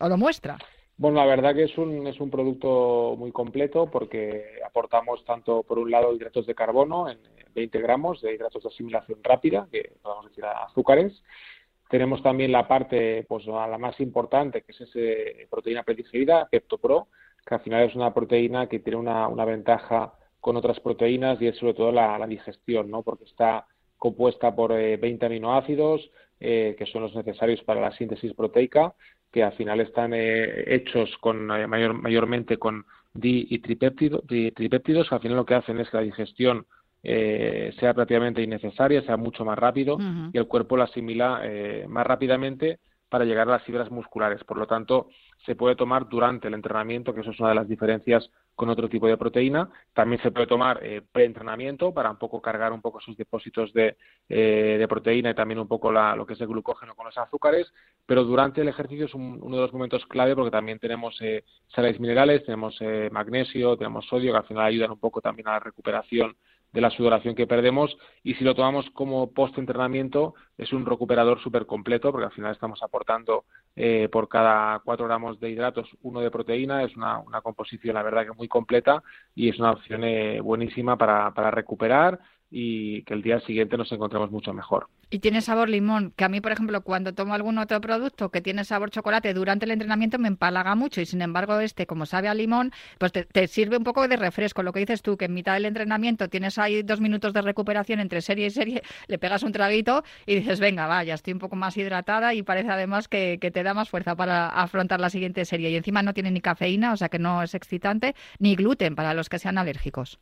o lo muestra. Bueno, la verdad que es un, es un producto muy completo porque aportamos tanto, por un lado, hidratos de carbono en 20 gramos de hidratos de asimilación rápida, que podemos decir azúcares. Tenemos también la parte, pues la más importante, que es esa proteína predigerida, PeptoPro, que al final es una proteína que tiene una, una ventaja con otras proteínas y es sobre todo la, digestión, ¿no? Porque está compuesta por 20 aminoácidos, que son los necesarios para la síntesis proteica, que al final están hechos con mayor, mayormente con di y tripéptidos, que al final lo que hacen es que la digestión eh, sea prácticamente innecesaria, sea mucho más rápido y el cuerpo la asimila eh, más rápidamente para llegar a las fibras musculares. Por lo tanto, se puede tomar durante el entrenamiento, que eso es una de las diferencias con otro tipo de proteína. También se puede tomar eh, preentrenamiento para un poco cargar un poco sus depósitos de, eh, de proteína y también un poco la, lo que es el glucógeno con los azúcares. Pero durante el ejercicio es uno de los momentos clave porque también tenemos eh, sales minerales, tenemos eh, magnesio, tenemos sodio que al final ayudan un poco también a la recuperación de la sudoración que perdemos y si lo tomamos como post-entrenamiento es un recuperador súper completo porque al final estamos aportando eh, por cada cuatro gramos de hidratos uno de proteína, es una, una composición la verdad que muy completa y es una opción eh, buenísima para, para recuperar y que el día siguiente nos encontremos mucho mejor. Y tiene sabor limón, que a mí, por ejemplo, cuando tomo algún otro producto que tiene sabor chocolate durante el entrenamiento me empalaga mucho y sin embargo este, como sabe a limón, pues te, sirve un poco de refresco. Lo que dices tú, que en mitad del entrenamiento tienes ahí dos minutos de recuperación entre serie y serie, le pegas un traguito y dices, venga, vaya, estoy un poco más hidratada y parece además que, que te da más fuerza para afrontar la siguiente serie. Y encima no tiene ni cafeína, o sea que no es excitante, ni gluten para los que sean alérgicos.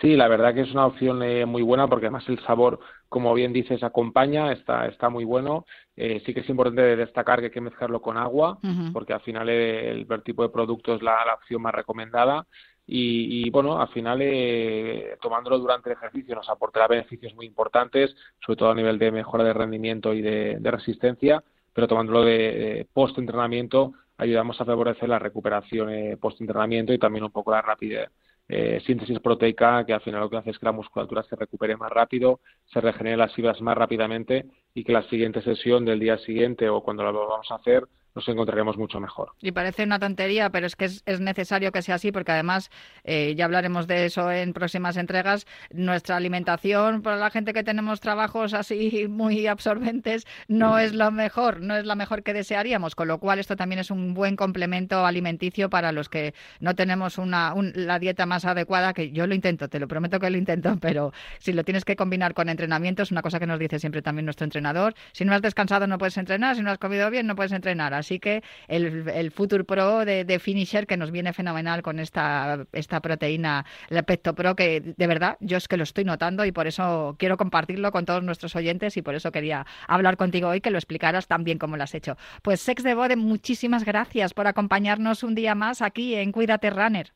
Sí, la verdad que es una opción eh, muy buena porque además el sabor, como bien dices, acompaña, está, está muy bueno. Eh, sí que es importante destacar que hay que mezclarlo con agua porque al final el, el tipo de producto es la, la opción más recomendada. Y, y, bueno, al final eh, tomándolo durante el ejercicio nos aportará beneficios muy importantes, sobre todo a nivel de mejora de rendimiento y de, de resistencia, pero tomándolo de, de post-entrenamiento ayudamos a favorecer la recuperación eh, post-entrenamiento y también un poco la rapidez eh, síntesis proteica que al final lo que hace es que la musculatura se recupere más rápido, se regenere las fibras más rápidamente y que la siguiente sesión del día siguiente o cuando lo vamos a hacer nos encontraremos mucho mejor. Y parece una tontería, pero es que es, es necesario que sea así, porque además, eh, ya hablaremos de eso en próximas entregas, nuestra alimentación para la gente que tenemos trabajos así muy absorbentes no es lo mejor, no es la mejor que desearíamos, con lo cual esto también es un buen complemento alimenticio para los que no tenemos una, un, la dieta más adecuada, que yo lo intento, te lo prometo que lo intento, pero si lo tienes que combinar con entrenamiento, es una cosa que nos dice siempre también nuestro entrenador, si no has descansado no puedes entrenar, si no has comido bien no puedes entrenar. Así que el, el Future Pro de, de, Finisher, que nos viene fenomenal con esta, esta proteína, el Pecto Pro, que de verdad yo es que lo estoy notando y por eso quiero compartirlo con todos nuestros oyentes y por eso quería hablar contigo hoy, que lo explicaras tan bien como lo has hecho. Pues Sex de Bode, muchísimas gracias por acompañarnos un día más aquí en Cuídate Runner.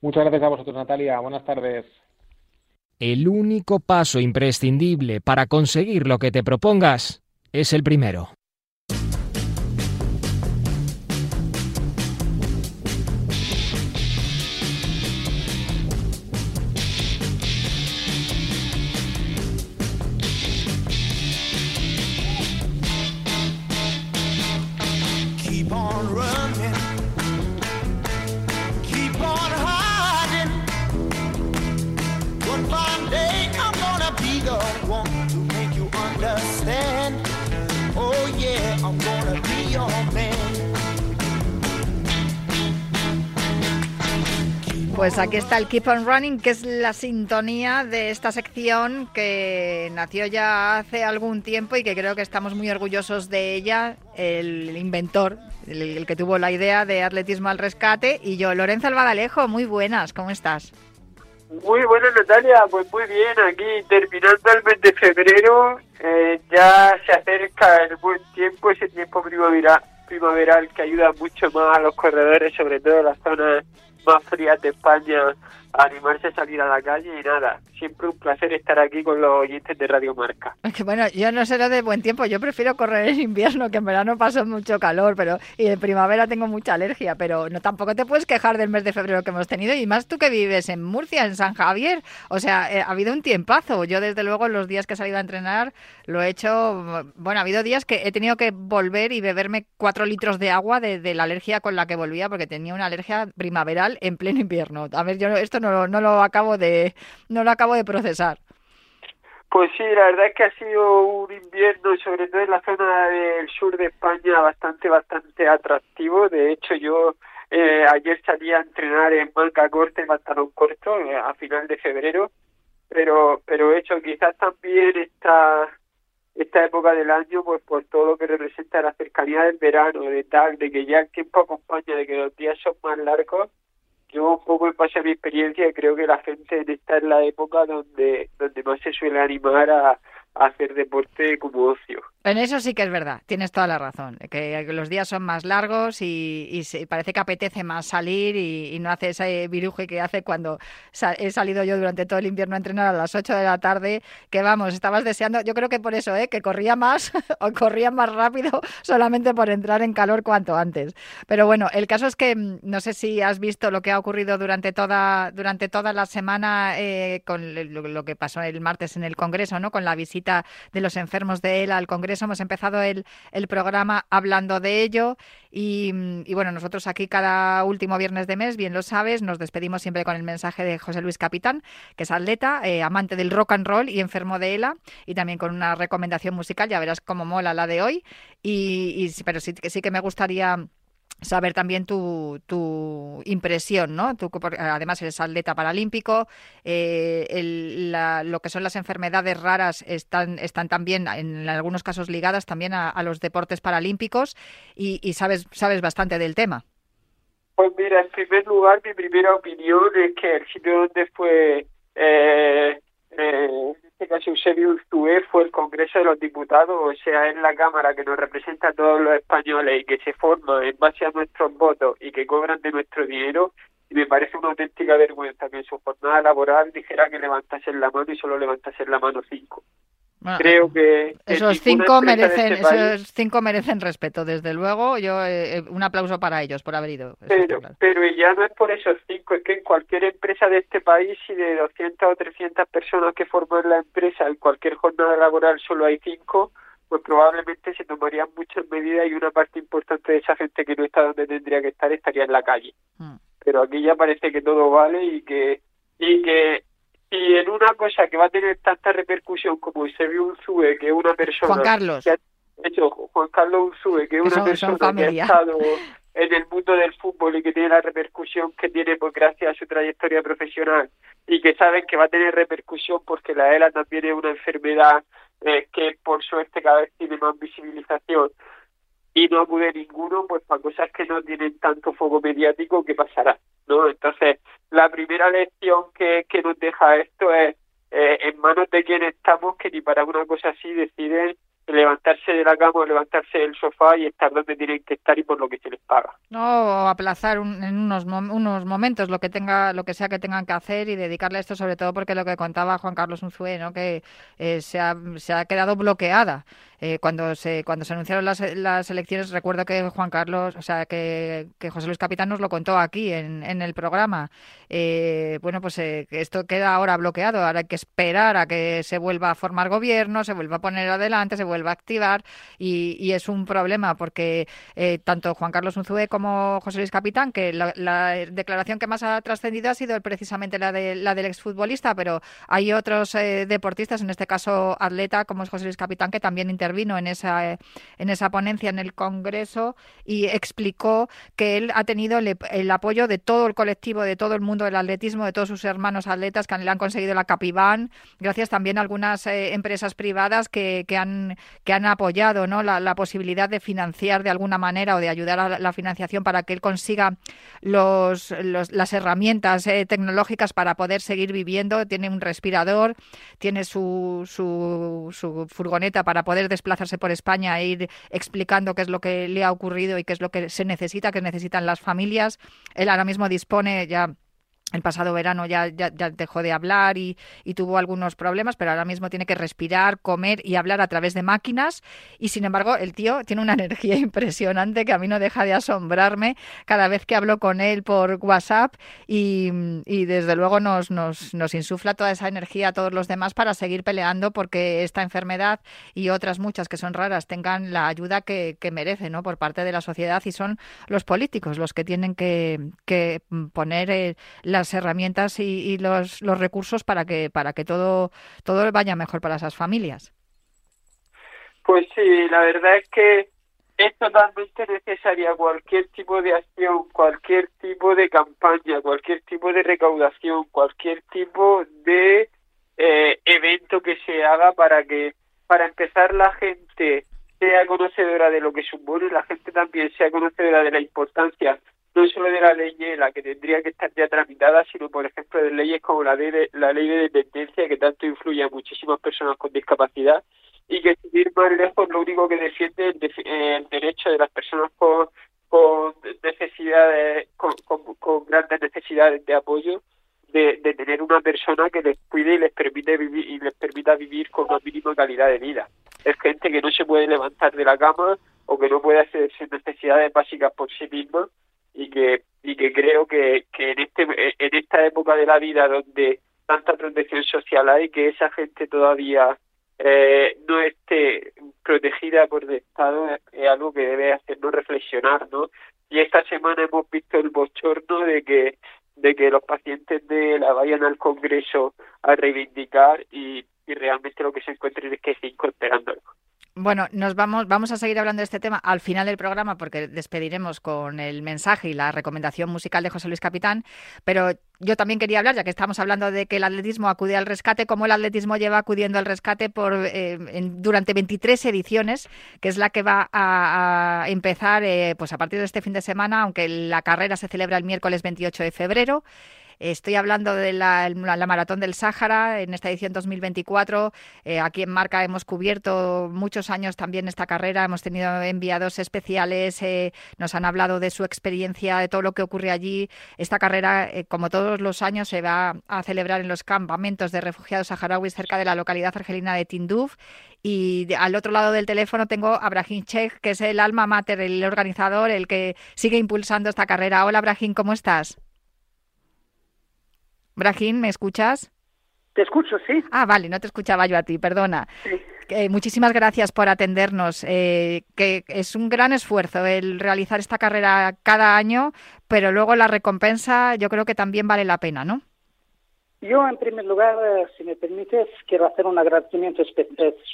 Muchas gracias a vosotros, Natalia. Buenas tardes. El único paso imprescindible para conseguir lo que te propongas es el primero. Pues aquí está el Keep on Running, que es la sintonía de esta sección que nació ya hace algún tiempo y que creo que estamos muy orgullosos de ella, el inventor, el, que tuvo la idea de atletismo al rescate, y yo, Lorenzo Albadalejo, muy buenas, ¿cómo estás? Muy buenas, Natalia, pues muy bien, aquí terminando el mes de febrero, eh, ya se acerca el buen tiempo, ese tiempo primaveral, primaveral que ayuda mucho más a los corredores, sobre todo en las zonas más frías de España animarse a salir a la calle y nada, siempre un placer estar aquí con los oyentes de Radio Marca. Bueno, yo no lo de buen tiempo, yo prefiero correr en invierno, que en verano paso mucho calor, pero y en primavera tengo mucha alergia, pero no tampoco te puedes quejar del mes de febrero que hemos tenido y más tú que vives en Murcia, en San Javier, o sea, eh, ha habido un tiempazo. Yo desde luego los días que he salido a entrenar lo he hecho, bueno, ha habido días que he tenido que volver y beberme cuatro litros de agua de, de la alergia con la que volvía porque tenía una alergia primaveral en pleno invierno. A ver, yo esto no, no lo acabo de no lo acabo de procesar. Pues sí, la verdad es que ha sido un invierno, sobre todo en la zona del sur de España, bastante, bastante atractivo. De hecho, yo eh, ayer salí a entrenar en manga corta y pantalón corto eh, a final de febrero pero pero hecho quizás también esta esta época del año pues por todo lo que representa la cercanía del verano de tal de que ya el tiempo acompaña de que los días son más largos yo un poco en base a mi experiencia creo que la gente esta es la época donde donde más se suele animar a hacer deporte como ocio en eso sí que es verdad, tienes toda la razón, que los días son más largos y, parece que apetece más salir y, no hace ese viruje que hace cuando he salido yo durante todo el invierno a entrenar a las 8 de la tarde, que vamos, estabas deseando, yo creo que por eso, ¿eh? que corría más o corría más rápido solamente por entrar en calor cuanto antes. Pero bueno, el caso es que mm, no sé si has visto lo que ha ocurrido durante toda, durante toda la semana eh, con lo, que pasó el martes en el Congreso, ¿no? con la visita de los enfermos de él al Congreso hemos empezado el, el programa hablando de ello y, bueno, nosotros aquí cada último viernes de mes, bien lo sabes, nos despedimos siempre con el mensaje de José Luis Capitán, que es atleta, eh, amante del rock and roll y enfermo de ELA, y también con una recomendación musical, ya verás cómo mola la de hoy, y, y pero sí, sí que me gustaría saber también tu, tu impresión, ¿no? Tú, además eres atleta paralímpico, eh, lo que son las enfermedades raras están, están también, en algunos casos, ligadas también a, los deportes paralímpicos y, y, sabes, sabes bastante del tema. Pues mira, en primer lugar, mi primera opinión es que el sitio donde fue eh, eh, este caso Eusebio fue el Congreso de los Diputados, o sea, es la Cámara que nos representa a todos los españoles y que se forma en base a nuestros votos y que cobran de nuestro dinero, y me parece una auténtica vergüenza que en su jornada laboral dijera que levantasen la mano y solo levantasen la mano cinco. Creo que esos cinco merecen este esos cinco merecen respeto, desde luego. Yo eh, eh, un aplauso para ellos por haber ido. Pero, pero ya no es por esos cinco, es que en cualquier empresa de este país, si de 200 o 300 personas que forman la empresa, en cualquier jornada laboral solo hay cinco, pues probablemente se tomarían muchas medidas y una parte importante de esa gente que no está donde tendría que estar estaría en la calle. Hmm. Pero aquí ya parece que todo vale y que y que en una cosa que va a tener tanta repercusión como Eusebio Unzue, que es una persona... Juan Carlos. Que ha hecho Juan Carlos Unzue, que es una persona que ha estado en el mundo del fútbol y que tiene la repercusión que tiene pues, gracias a su trayectoria profesional y que saben que va a tener repercusión porque la ELA también es una enfermedad eh, que por suerte cada vez tiene más visibilización y no acude ninguno, pues para cosas que no tienen tanto foco mediático, ¿qué pasará? ¿no? Entonces, la primera lección que, que nos deja esto es eh, en manos de quienes estamos que ni para una cosa así deciden levantarse de la cama o levantarse del sofá y estar donde tienen que estar y por lo que se les paga. No, aplazar en unos, unos momentos lo que tenga, lo que sea que tengan que hacer y dedicarle a esto sobre todo porque lo que contaba Juan Carlos Unzué, ¿no? que eh, se, ha, se ha quedado bloqueada eh, cuando se cuando se anunciaron las, las, elecciones recuerdo que Juan Carlos o sea que, que José Luis Capitán nos lo contó aquí en, en el programa. Eh, bueno pues eh, esto queda ahora bloqueado. Ahora hay que esperar a que se vuelva a formar gobierno se vuelva a poner adelante se vuelva a activar. Y, y es un problema porque tanto Juan Carlos Unzué como José Luis Capitán que la, la declaración que más ha trascendido ha sido precisamente la de la del exfutbolista pero hay otros deportistas en este caso atleta como es José Luis Capitán que también intervienen intervino en esa, en esa ponencia en el Congreso y explicó que él ha tenido el, apoyo de todo el colectivo, de todo el mundo del atletismo, de todos sus hermanos atletas que le han conseguido la Capiván, gracias también a algunas eh, empresas privadas que, que, han, que han apoyado ¿no? la, posibilidad de financiar de alguna manera o de ayudar a la, financiación para que él consiga los, las herramientas eh, tecnológicas para poder seguir viviendo. Tiene un respirador, tiene su, su, su furgoneta para poder desplazarse por España e ir explicando qué es lo que le ha ocurrido y qué es lo que se necesita, qué necesitan las familias. Él ahora mismo dispone ya el pasado verano ya, ya, dejó de hablar y, tuvo algunos problemas, pero ahora mismo tiene que respirar, comer y hablar a través de máquinas. Y sin embargo, el tío tiene una energía impresionante que a mí no deja de asombrarme cada vez que hablo con él por WhatsApp y, desde luego nos, nos, nos, insufla toda esa energía a todos los demás para seguir peleando porque esta enfermedad y otras muchas que son raras tengan la ayuda que, que merece ¿no? por parte de la sociedad y son los políticos los que tienen que, que poner eh, la las herramientas y, los, los, recursos para que para que todo todo vaya mejor para esas familias. Pues sí, la verdad es que es totalmente necesaria cualquier tipo de acción, cualquier tipo de campaña, cualquier tipo de recaudación, cualquier tipo de eh, evento que se haga para que, para empezar, la gente sea conocedora de lo que supone, la gente también sea conocedora de la importancia no solo de la ley la que tendría que estar ya tramitada, sino por ejemplo de leyes como la de, la ley de dependencia que tanto influye a muchísimas personas con discapacidad y que sin ir más lejos lo único que defiende es el, derecho de las personas con, con necesidades, con, con, grandes necesidades de apoyo de, de, tener una persona que les cuide y les permite vivir y les permita vivir con una mínima calidad de vida. Es gente que no se puede levantar de la cama o que no puede hacer sus necesidades básicas por sí misma y que y que creo que, que en este en esta época de la vida donde tanta protección social hay que esa gente todavía eh, no esté protegida por el Estado es, algo que debe hacernos reflexionar, ¿no? Y esta semana hemos visto el bochorno de que de que los pacientes de la vayan al Congreso a reivindicar y, y realmente lo que se encuentren es que cinco esperándolo. Bueno, nos vamos, vamos a seguir hablando de este tema al final del programa porque despediremos con el mensaje y la recomendación musical de José Luis Capitán, pero yo también quería hablar, ya que estamos hablando de que el atletismo acude al rescate, cómo el atletismo lleva acudiendo al rescate por eh, durante 23 ediciones, que es la que va a, empezar eh, pues a partir de este fin de semana, aunque la carrera se celebra el miércoles 28 de febrero. Estoy hablando de la, Maratón del Sáhara en esta edición 2024. Eh, aquí en Marca hemos cubierto muchos años también esta carrera. Hemos tenido enviados especiales, eh, nos han hablado de su experiencia, de todo lo que ocurre allí. Esta carrera, eh, como todos los años, se va a celebrar en los campamentos de refugiados saharauis cerca de la localidad argelina de Tinduf. Y al otro lado del teléfono tengo a Brahim Chek, que es el alma mater, el organizador, el que sigue impulsando esta carrera. Hola, Brahim, ¿cómo estás? Brahim, ¿me escuchas? Te escucho, sí. Ah, vale, no te escuchaba yo a ti, perdona. Sí. muchísimas gracias por atendernos. Eh, que es un gran esfuerzo el realizar esta carrera cada año, pero luego la recompensa yo creo que también vale la pena, ¿no? Yo, en primer lugar, eh, si me permites, quiero hacer un agradecimiento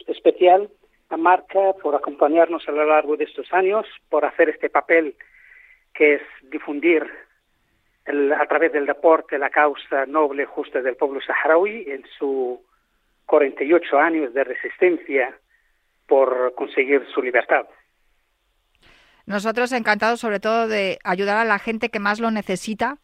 especial a Marca por acompañarnos a lo largo de estos años, por hacer este papel que es difundir a través del deporte la causa noble justa del pueblo saharaui en sus 48 años de resistencia por conseguir su libertad. Nosotros encantados sobre todo de ayudar a la gente que más lo necesita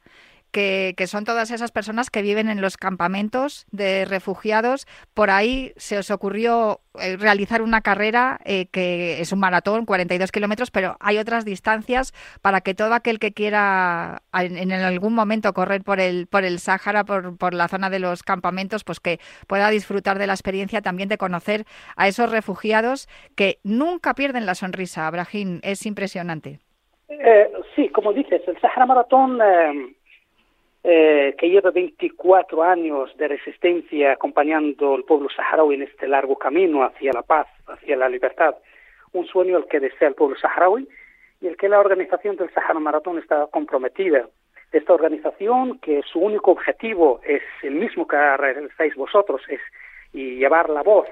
que, son todas esas personas que viven en los campamentos de refugiados. Por ahí se os ocurrió eh, realizar una carrera eh, que es un maratón, 42 kilómetros, pero hay otras distancias para que todo aquel que quiera en, algún momento correr por el, por el Sáhara, por, por la zona de los campamentos, pues que pueda disfrutar de la experiencia también de conocer a esos refugiados que nunca pierden la sonrisa. Abraham, es impresionante. Eh, sí, como dices, el Sahara Maratón eh, que lleva 24 años de resistencia acompañando al pueblo saharaui en este largo camino hacia la paz, hacia la libertad, un sueño al que desea el pueblo saharaui y el que la organización del Sahara Maratón está comprometida. Esta organización, que su único objetivo es el mismo que realizáis vosotros, es llevar la voz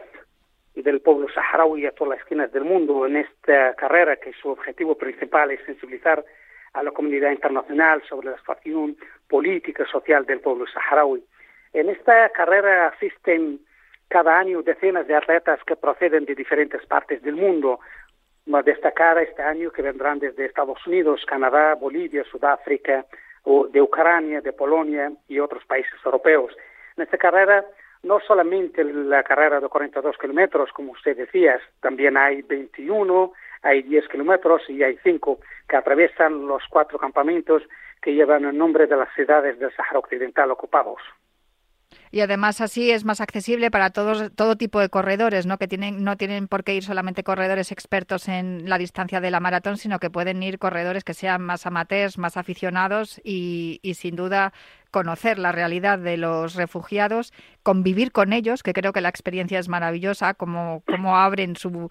del pueblo saharaui a todas las esquinas del mundo en esta carrera, que su objetivo principal es sensibilizar a la comunidad internacional sobre la situación política y social del pueblo saharaui. En esta carrera asisten cada año decenas de atletas que proceden de diferentes partes del mundo. A destacar este año que vendrán desde Estados Unidos, Canadá, Bolivia, Sudáfrica, de Ucrania, de Polonia y otros países europeos. En esta carrera no solamente la carrera de 42 kilómetros, como usted decía, también hay 21, hay 10 kilómetros y hay 5 que atraviesan los cuatro campamentos que llevan el nombre de las ciudades del Sahara Occidental ocupados y además así es más accesible para todos todo tipo de corredores, ¿no? Que tienen no tienen por qué ir solamente corredores expertos en la distancia de la maratón, sino que pueden ir corredores que sean más amateurs, más aficionados y, y sin duda conocer la realidad de los refugiados, convivir con ellos, que creo que la experiencia es maravillosa, como, como abren su,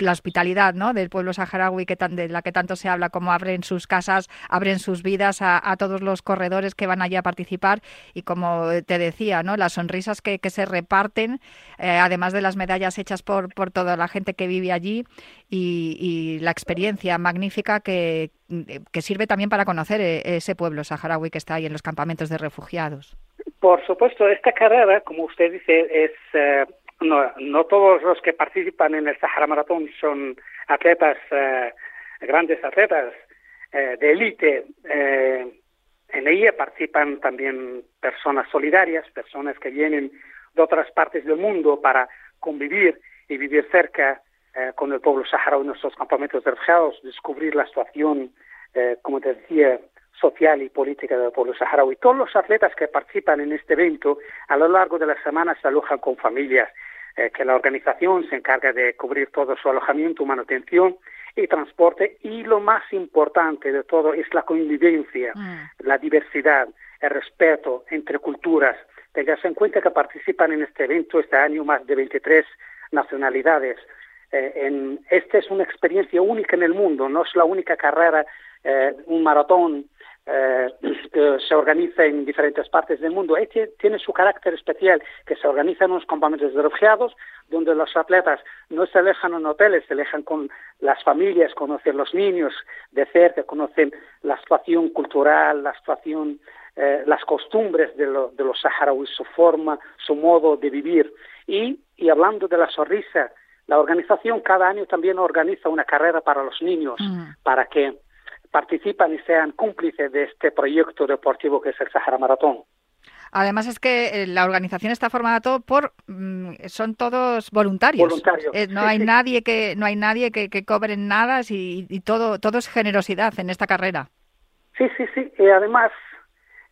la hospitalidad ¿no? del pueblo saharaui que tan, de la que tanto se habla, cómo abren sus casas, abren sus vidas a, todos los corredores que van allí a participar y como te decía, ¿no? las sonrisas que, que se reparten, eh, además de las medallas hechas por, por toda la gente que vive allí y, y la experiencia magnífica que, que sirve también para conocer eh, ese pueblo saharaui que está ahí en los campamentos de refugiados. Por supuesto, esta carrera, como usted dice, es eh, no, no todos los que participan en el Sahara Maratón son atletas, eh, grandes atletas eh, de élite. En ella participan también personas solidarias, personas que vienen de otras partes del mundo para convivir y vivir cerca eh, con el pueblo saharaui en nuestros campamentos de refugiados, descubrir la situación, eh, como te decía, social y política del pueblo saharaui. Todos los atletas que participan en este evento a lo largo de la semana se alojan con familias, eh, que la organización se encarga de cubrir todo su alojamiento, manutención y transporte y lo más importante de todo es la convivencia, la diversidad, el respeto entre culturas. Tengas en cuenta que participan en este evento este año más de 23 nacionalidades. Eh, en, esta es una experiencia única en el mundo, no es la única carrera, eh, un maratón eh, que se organiza en diferentes partes del mundo. Este tiene su carácter especial, que se organiza en unos campamentos de refugiados, donde los atletas no se alejan en hoteles, se alejan con las familias, conocen los niños de cerca, conocen la situación cultural, la situación, eh, las costumbres de, lo, de los saharauis, su forma, su modo de vivir. Y, y hablando de la sonrisa, la organización cada año también organiza una carrera para los niños, para que participan y sean cómplices de este proyecto deportivo que es el Sahara Maratón. Además es que eh, la organización está formada todo por mm, son todos voluntarios. Voluntarios, Eh, no hay sí. nadie que no hay nadie que, que cobre nada y, y todo todo es generosidad en esta carrera. Sí, sí, sí. Y además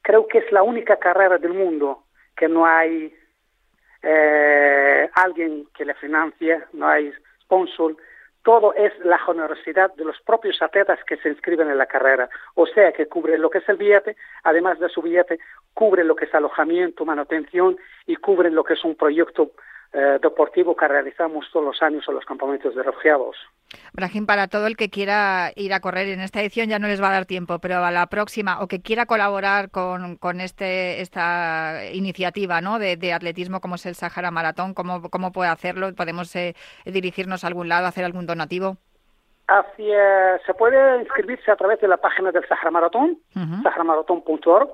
creo que es la única carrera del mundo que no hay eh, alguien que le financia, no hay sponsor. Todo es la generosidad de los propios atletas que se inscriben en la carrera. O sea, que cubre lo que es el billete, además de su billete, cubre lo que es alojamiento, manutención y cubre lo que es un proyecto eh, deportivo que realizamos todos los años en los campamentos de refugiados. Brahim, para todo el que quiera ir a correr en esta edición ya no les va a dar tiempo, pero a la próxima o que quiera colaborar con, con este esta iniciativa ¿no? de, de atletismo como es el Sahara Maratón, ¿cómo, cómo puede hacerlo? ¿Podemos eh, dirigirnos a algún lado, hacer algún donativo? Hacia, se puede inscribirse a través de la página del Sahara Maratón, Ujú. saharamarathon.org,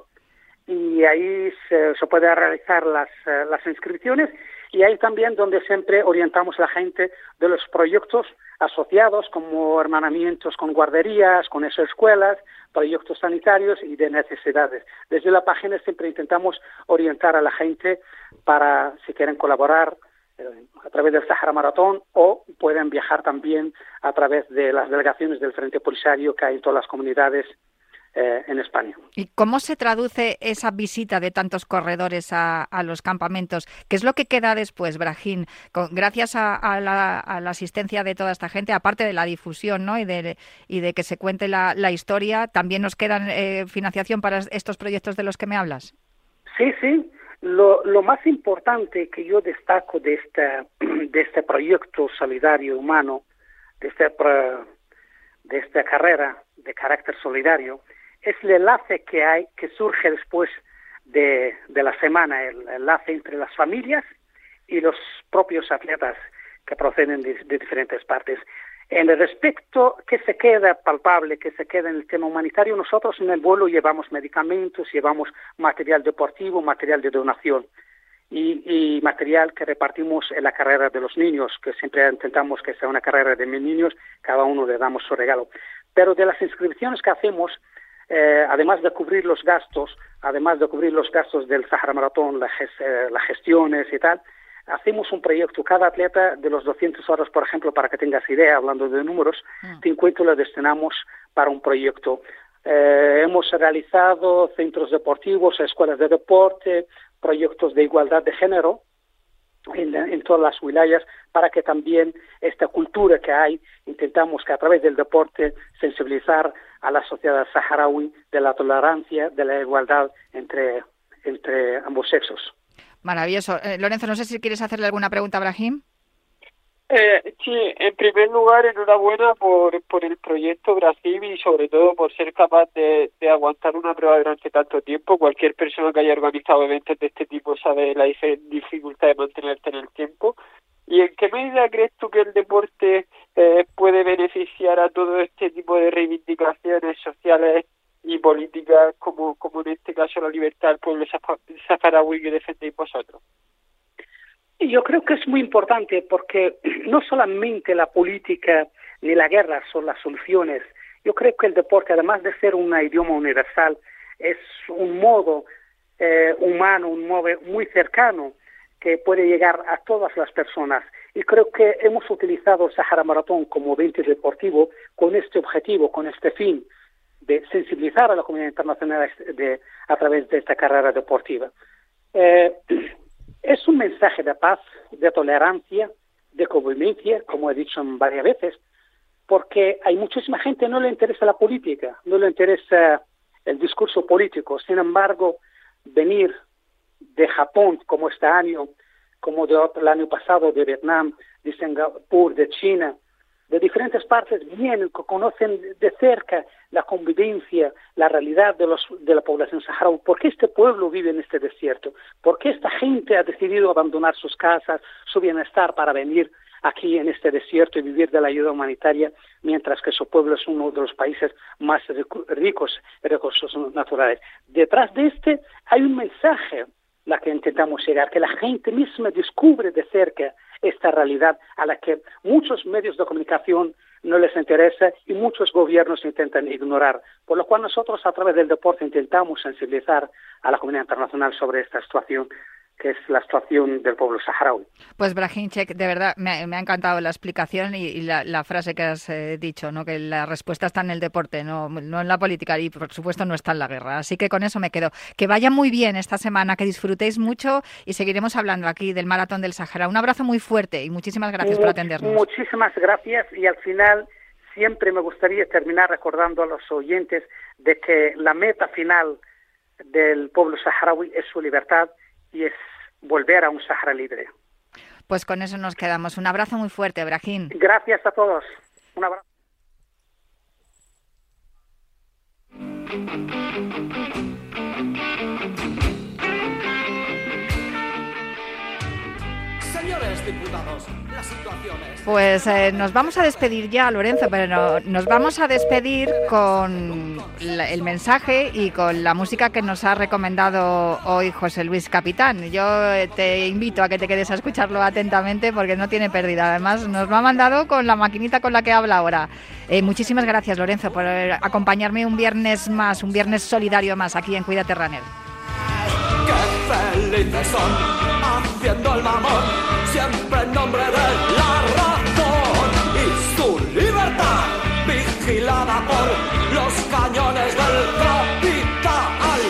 y ahí se, se puede realizar las, eh, las inscripciones y ahí también donde siempre orientamos a la gente de los proyectos asociados como hermanamientos con guarderías, con esas escuelas, proyectos sanitarios y de necesidades. Desde la página siempre intentamos orientar a la gente para si quieren colaborar eh, a través del Sahara Maratón o pueden viajar también a través de las delegaciones del Frente Polisario que hay en todas las comunidades eh, en España. ¿Y cómo se traduce esa visita de tantos corredores a, a los campamentos? ¿Qué es lo que queda después, Brahim? Con- gracias a, a la, a la asistencia de toda esta gente, aparte de la difusión ¿no? y, de, y de que se cuente la, la historia, ¿también nos quedan eh, financiación para estos proyectos de los que me hablas? Sí, sí. Lo, lo más importante que yo destaco de, esta, de este proyecto solidario humano, de, este, de esta carrera de carácter solidario, es el enlace que hay, que surge después de, de la semana, el enlace entre las familias y los propios atletas que proceden de, de diferentes partes. En el respecto que se queda palpable, que se queda en el tema humanitario, nosotros en el vuelo llevamos medicamentos, llevamos material deportivo, material de donación y, y material que repartimos en la carrera de los niños, que siempre intentamos que sea una carrera de niños, cada uno le damos su regalo. Pero de las inscripciones que hacemos, eh, además de cubrir los gastos, además de cubrir los gastos del Sahara Maratón, eh, las gestiones y tal, hacemos un proyecto. Cada atleta de los 200 horas, por ejemplo, para que tengas idea, hablando de números, 50 lo destinamos para un proyecto. Eh, hemos realizado centros deportivos, escuelas de deporte, proyectos de igualdad de género en, en todas las wilayas para que también esta cultura que hay, intentamos que a través del deporte sensibilizar a la sociedad saharaui de la tolerancia, de la igualdad entre, entre ambos sexos. Maravilloso. Eh, Lorenzo, no sé si quieres hacerle alguna pregunta a Brahim. Eh, sí, en primer lugar, enhorabuena por, por el proyecto Brasil y sobre todo por ser capaz de, de aguantar una prueba durante tanto tiempo. Cualquier persona que haya organizado eventos de este tipo sabe la dificultad de mantenerte en el tiempo. ¿Y en qué medida crees tú que el deporte puede beneficiar a todo este tipo de reivindicaciones sociales y políticas como, como en este caso la libertad del pueblo saharaui que defendéis vosotros. Yo creo que es muy importante porque no solamente la política ni la guerra son las soluciones. Yo creo que el deporte, además de ser un idioma universal, es un modo eh, humano, un modo muy cercano que puede llegar a todas las personas. Y creo que hemos utilizado el Sahara Maratón como evento deportivo con este objetivo, con este fin de sensibilizar a la comunidad internacional a través de esta carrera deportiva. Eh, es un mensaje de paz, de tolerancia, de convivencia, como he dicho varias veces, porque hay muchísima gente no le interesa la política, no le interesa el discurso político. Sin embargo, venir de Japón como este año, como de el año pasado de Vietnam, de Singapur, de China, de diferentes partes vienen, conocen de cerca la convivencia, la realidad de, los, de la población saharaui. ¿Por qué este pueblo vive en este desierto? ¿Por qué esta gente ha decidido abandonar sus casas, su bienestar para venir aquí en este desierto y vivir de la ayuda humanitaria, mientras que su pueblo es uno de los países más ricos en recursos naturales? Detrás de este hay un mensaje la que intentamos llegar, que la gente misma descubre de cerca esta realidad a la que muchos medios de comunicación no les interesa y muchos gobiernos intentan ignorar. Por lo cual nosotros a través del deporte intentamos sensibilizar a la comunidad internacional sobre esta situación que es la situación del pueblo saharaui. Pues Brahimchek, de verdad me, ha encantado la explicación y, la, frase que has eh, dicho, ¿no? que la respuesta está en el deporte, no, no en la política y por supuesto no está en la guerra. Así que con eso me quedo. Que vaya muy bien esta semana, que disfrutéis mucho y seguiremos hablando aquí del Maratón del Sahara. Un abrazo muy fuerte y muchísimas gracias por atendernos. Muchísimas gracias y al final siempre me gustaría terminar recordando a los oyentes de que la meta final del pueblo saharaui es su libertad y es volver a un Sahara libre. Pues con eso nos quedamos. Un abrazo muy fuerte, Brahim. Gracias a todos. Un abrazo. Pues eh, nos vamos a despedir ya, Lorenzo, pero nos vamos a despedir con el mensaje y con la música que nos ha recomendado hoy José Luis Capitán. Yo eh, te invito a que te quedes a escucharlo atentamente porque no tiene pérdida. Además, nos lo ha mandado con la maquinita con la que habla ahora. Eh, muchísimas gracias, Lorenzo, por acompañarme un viernes más, un viernes solidario más aquí en Cuídate Runner. Felices son, haciendo el mamón, siempre en nombre de la razón y su libertad, vigilada por los cañones del capital.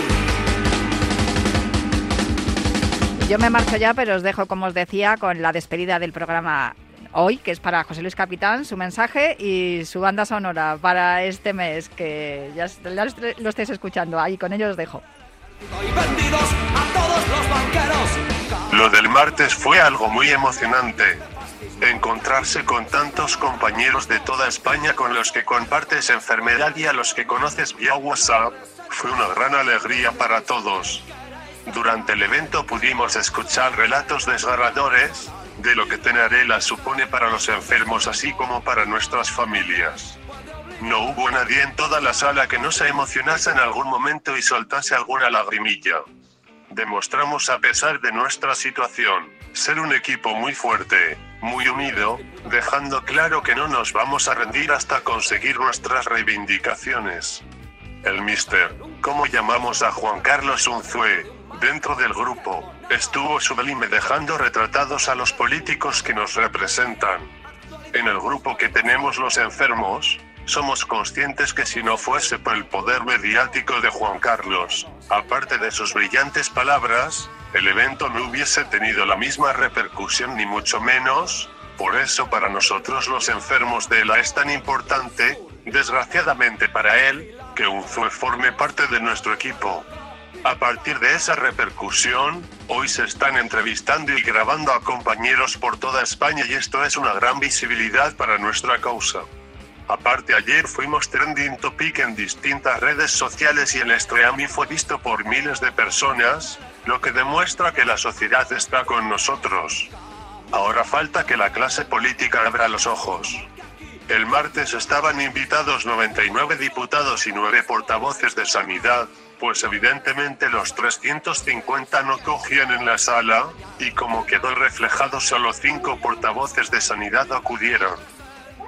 Yo me marcho ya, pero os dejo, como os decía, con la despedida del programa hoy, que es para José Luis Capitán, su mensaje y su banda sonora para este mes, que ya, ya lo estáis escuchando. Ahí con ellos os dejo. Lo del martes fue algo muy emocionante. Encontrarse con tantos compañeros de toda España con los que compartes enfermedad y a los que conoces vía WhatsApp, fue una gran alegría para todos. Durante el evento pudimos escuchar relatos desgarradores, de lo que Tenarela supone para los enfermos así como para nuestras familias. No hubo nadie en toda la sala que no se emocionase en algún momento y soltase alguna lagrimilla. Demostramos a pesar de nuestra situación, ser un equipo muy fuerte, muy unido, dejando claro que no nos vamos a rendir hasta conseguir nuestras reivindicaciones. El mister, como llamamos a Juan Carlos Unzué, dentro del grupo, estuvo sublime dejando retratados a los políticos que nos representan. En el grupo que tenemos los enfermos, somos conscientes que si no fuese por el poder mediático de Juan Carlos, aparte de sus brillantes palabras, el evento no hubiese tenido la misma repercusión ni mucho menos, por eso para nosotros los enfermos de ELA es tan importante, desgraciadamente para él, que Unzue forme parte de nuestro equipo. A partir de esa repercusión, hoy se están entrevistando y grabando a compañeros por toda España y esto es una gran visibilidad para nuestra causa. Aparte ayer fuimos trending topic en distintas redes sociales y el streaming fue visto por miles de personas, lo que demuestra que la sociedad está con nosotros. Ahora falta que la clase política abra los ojos. El martes estaban invitados 99 diputados y 9 portavoces de sanidad, pues evidentemente los 350 no cogían en la sala, y como quedó reflejado solo 5 portavoces de sanidad acudieron.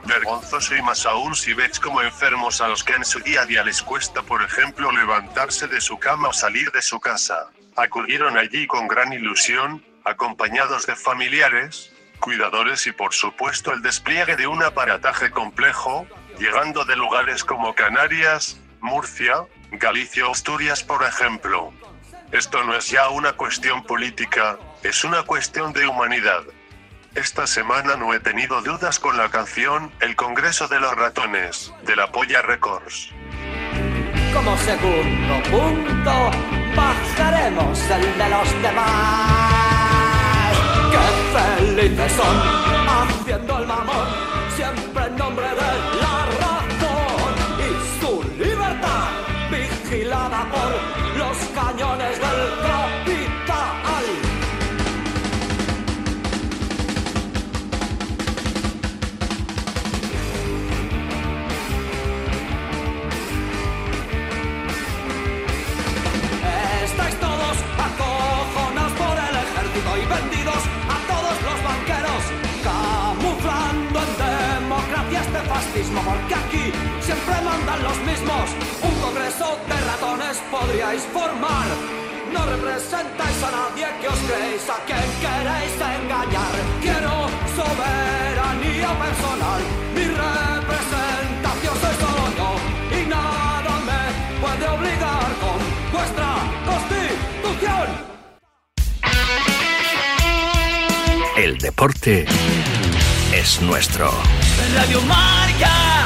Vergonzoso y más aún si ves como enfermos a los que en su día a día les cuesta por ejemplo levantarse de su cama o salir de su casa. Acudieron allí con gran ilusión, acompañados de familiares, cuidadores y por supuesto el despliegue de un aparataje complejo, llegando de lugares como Canarias, Murcia, Galicia o Asturias por ejemplo. Esto no es ya una cuestión política, es una cuestión de humanidad. Esta semana no he tenido dudas con la canción El Congreso de los Ratones, de la Polla Records. Como segundo punto, bajaremos el de los demás. ¡Qué felices son! Haciendo el mamón, siempre en nombre de mismos. Un congreso de ratones podríais formar. No representáis a nadie que os creéis, a quien queréis engañar. Quiero soberanía personal, mi representación soy solo yo y nada me puede obligar con vuestra constitución. El deporte es nuestro. Radio Marca.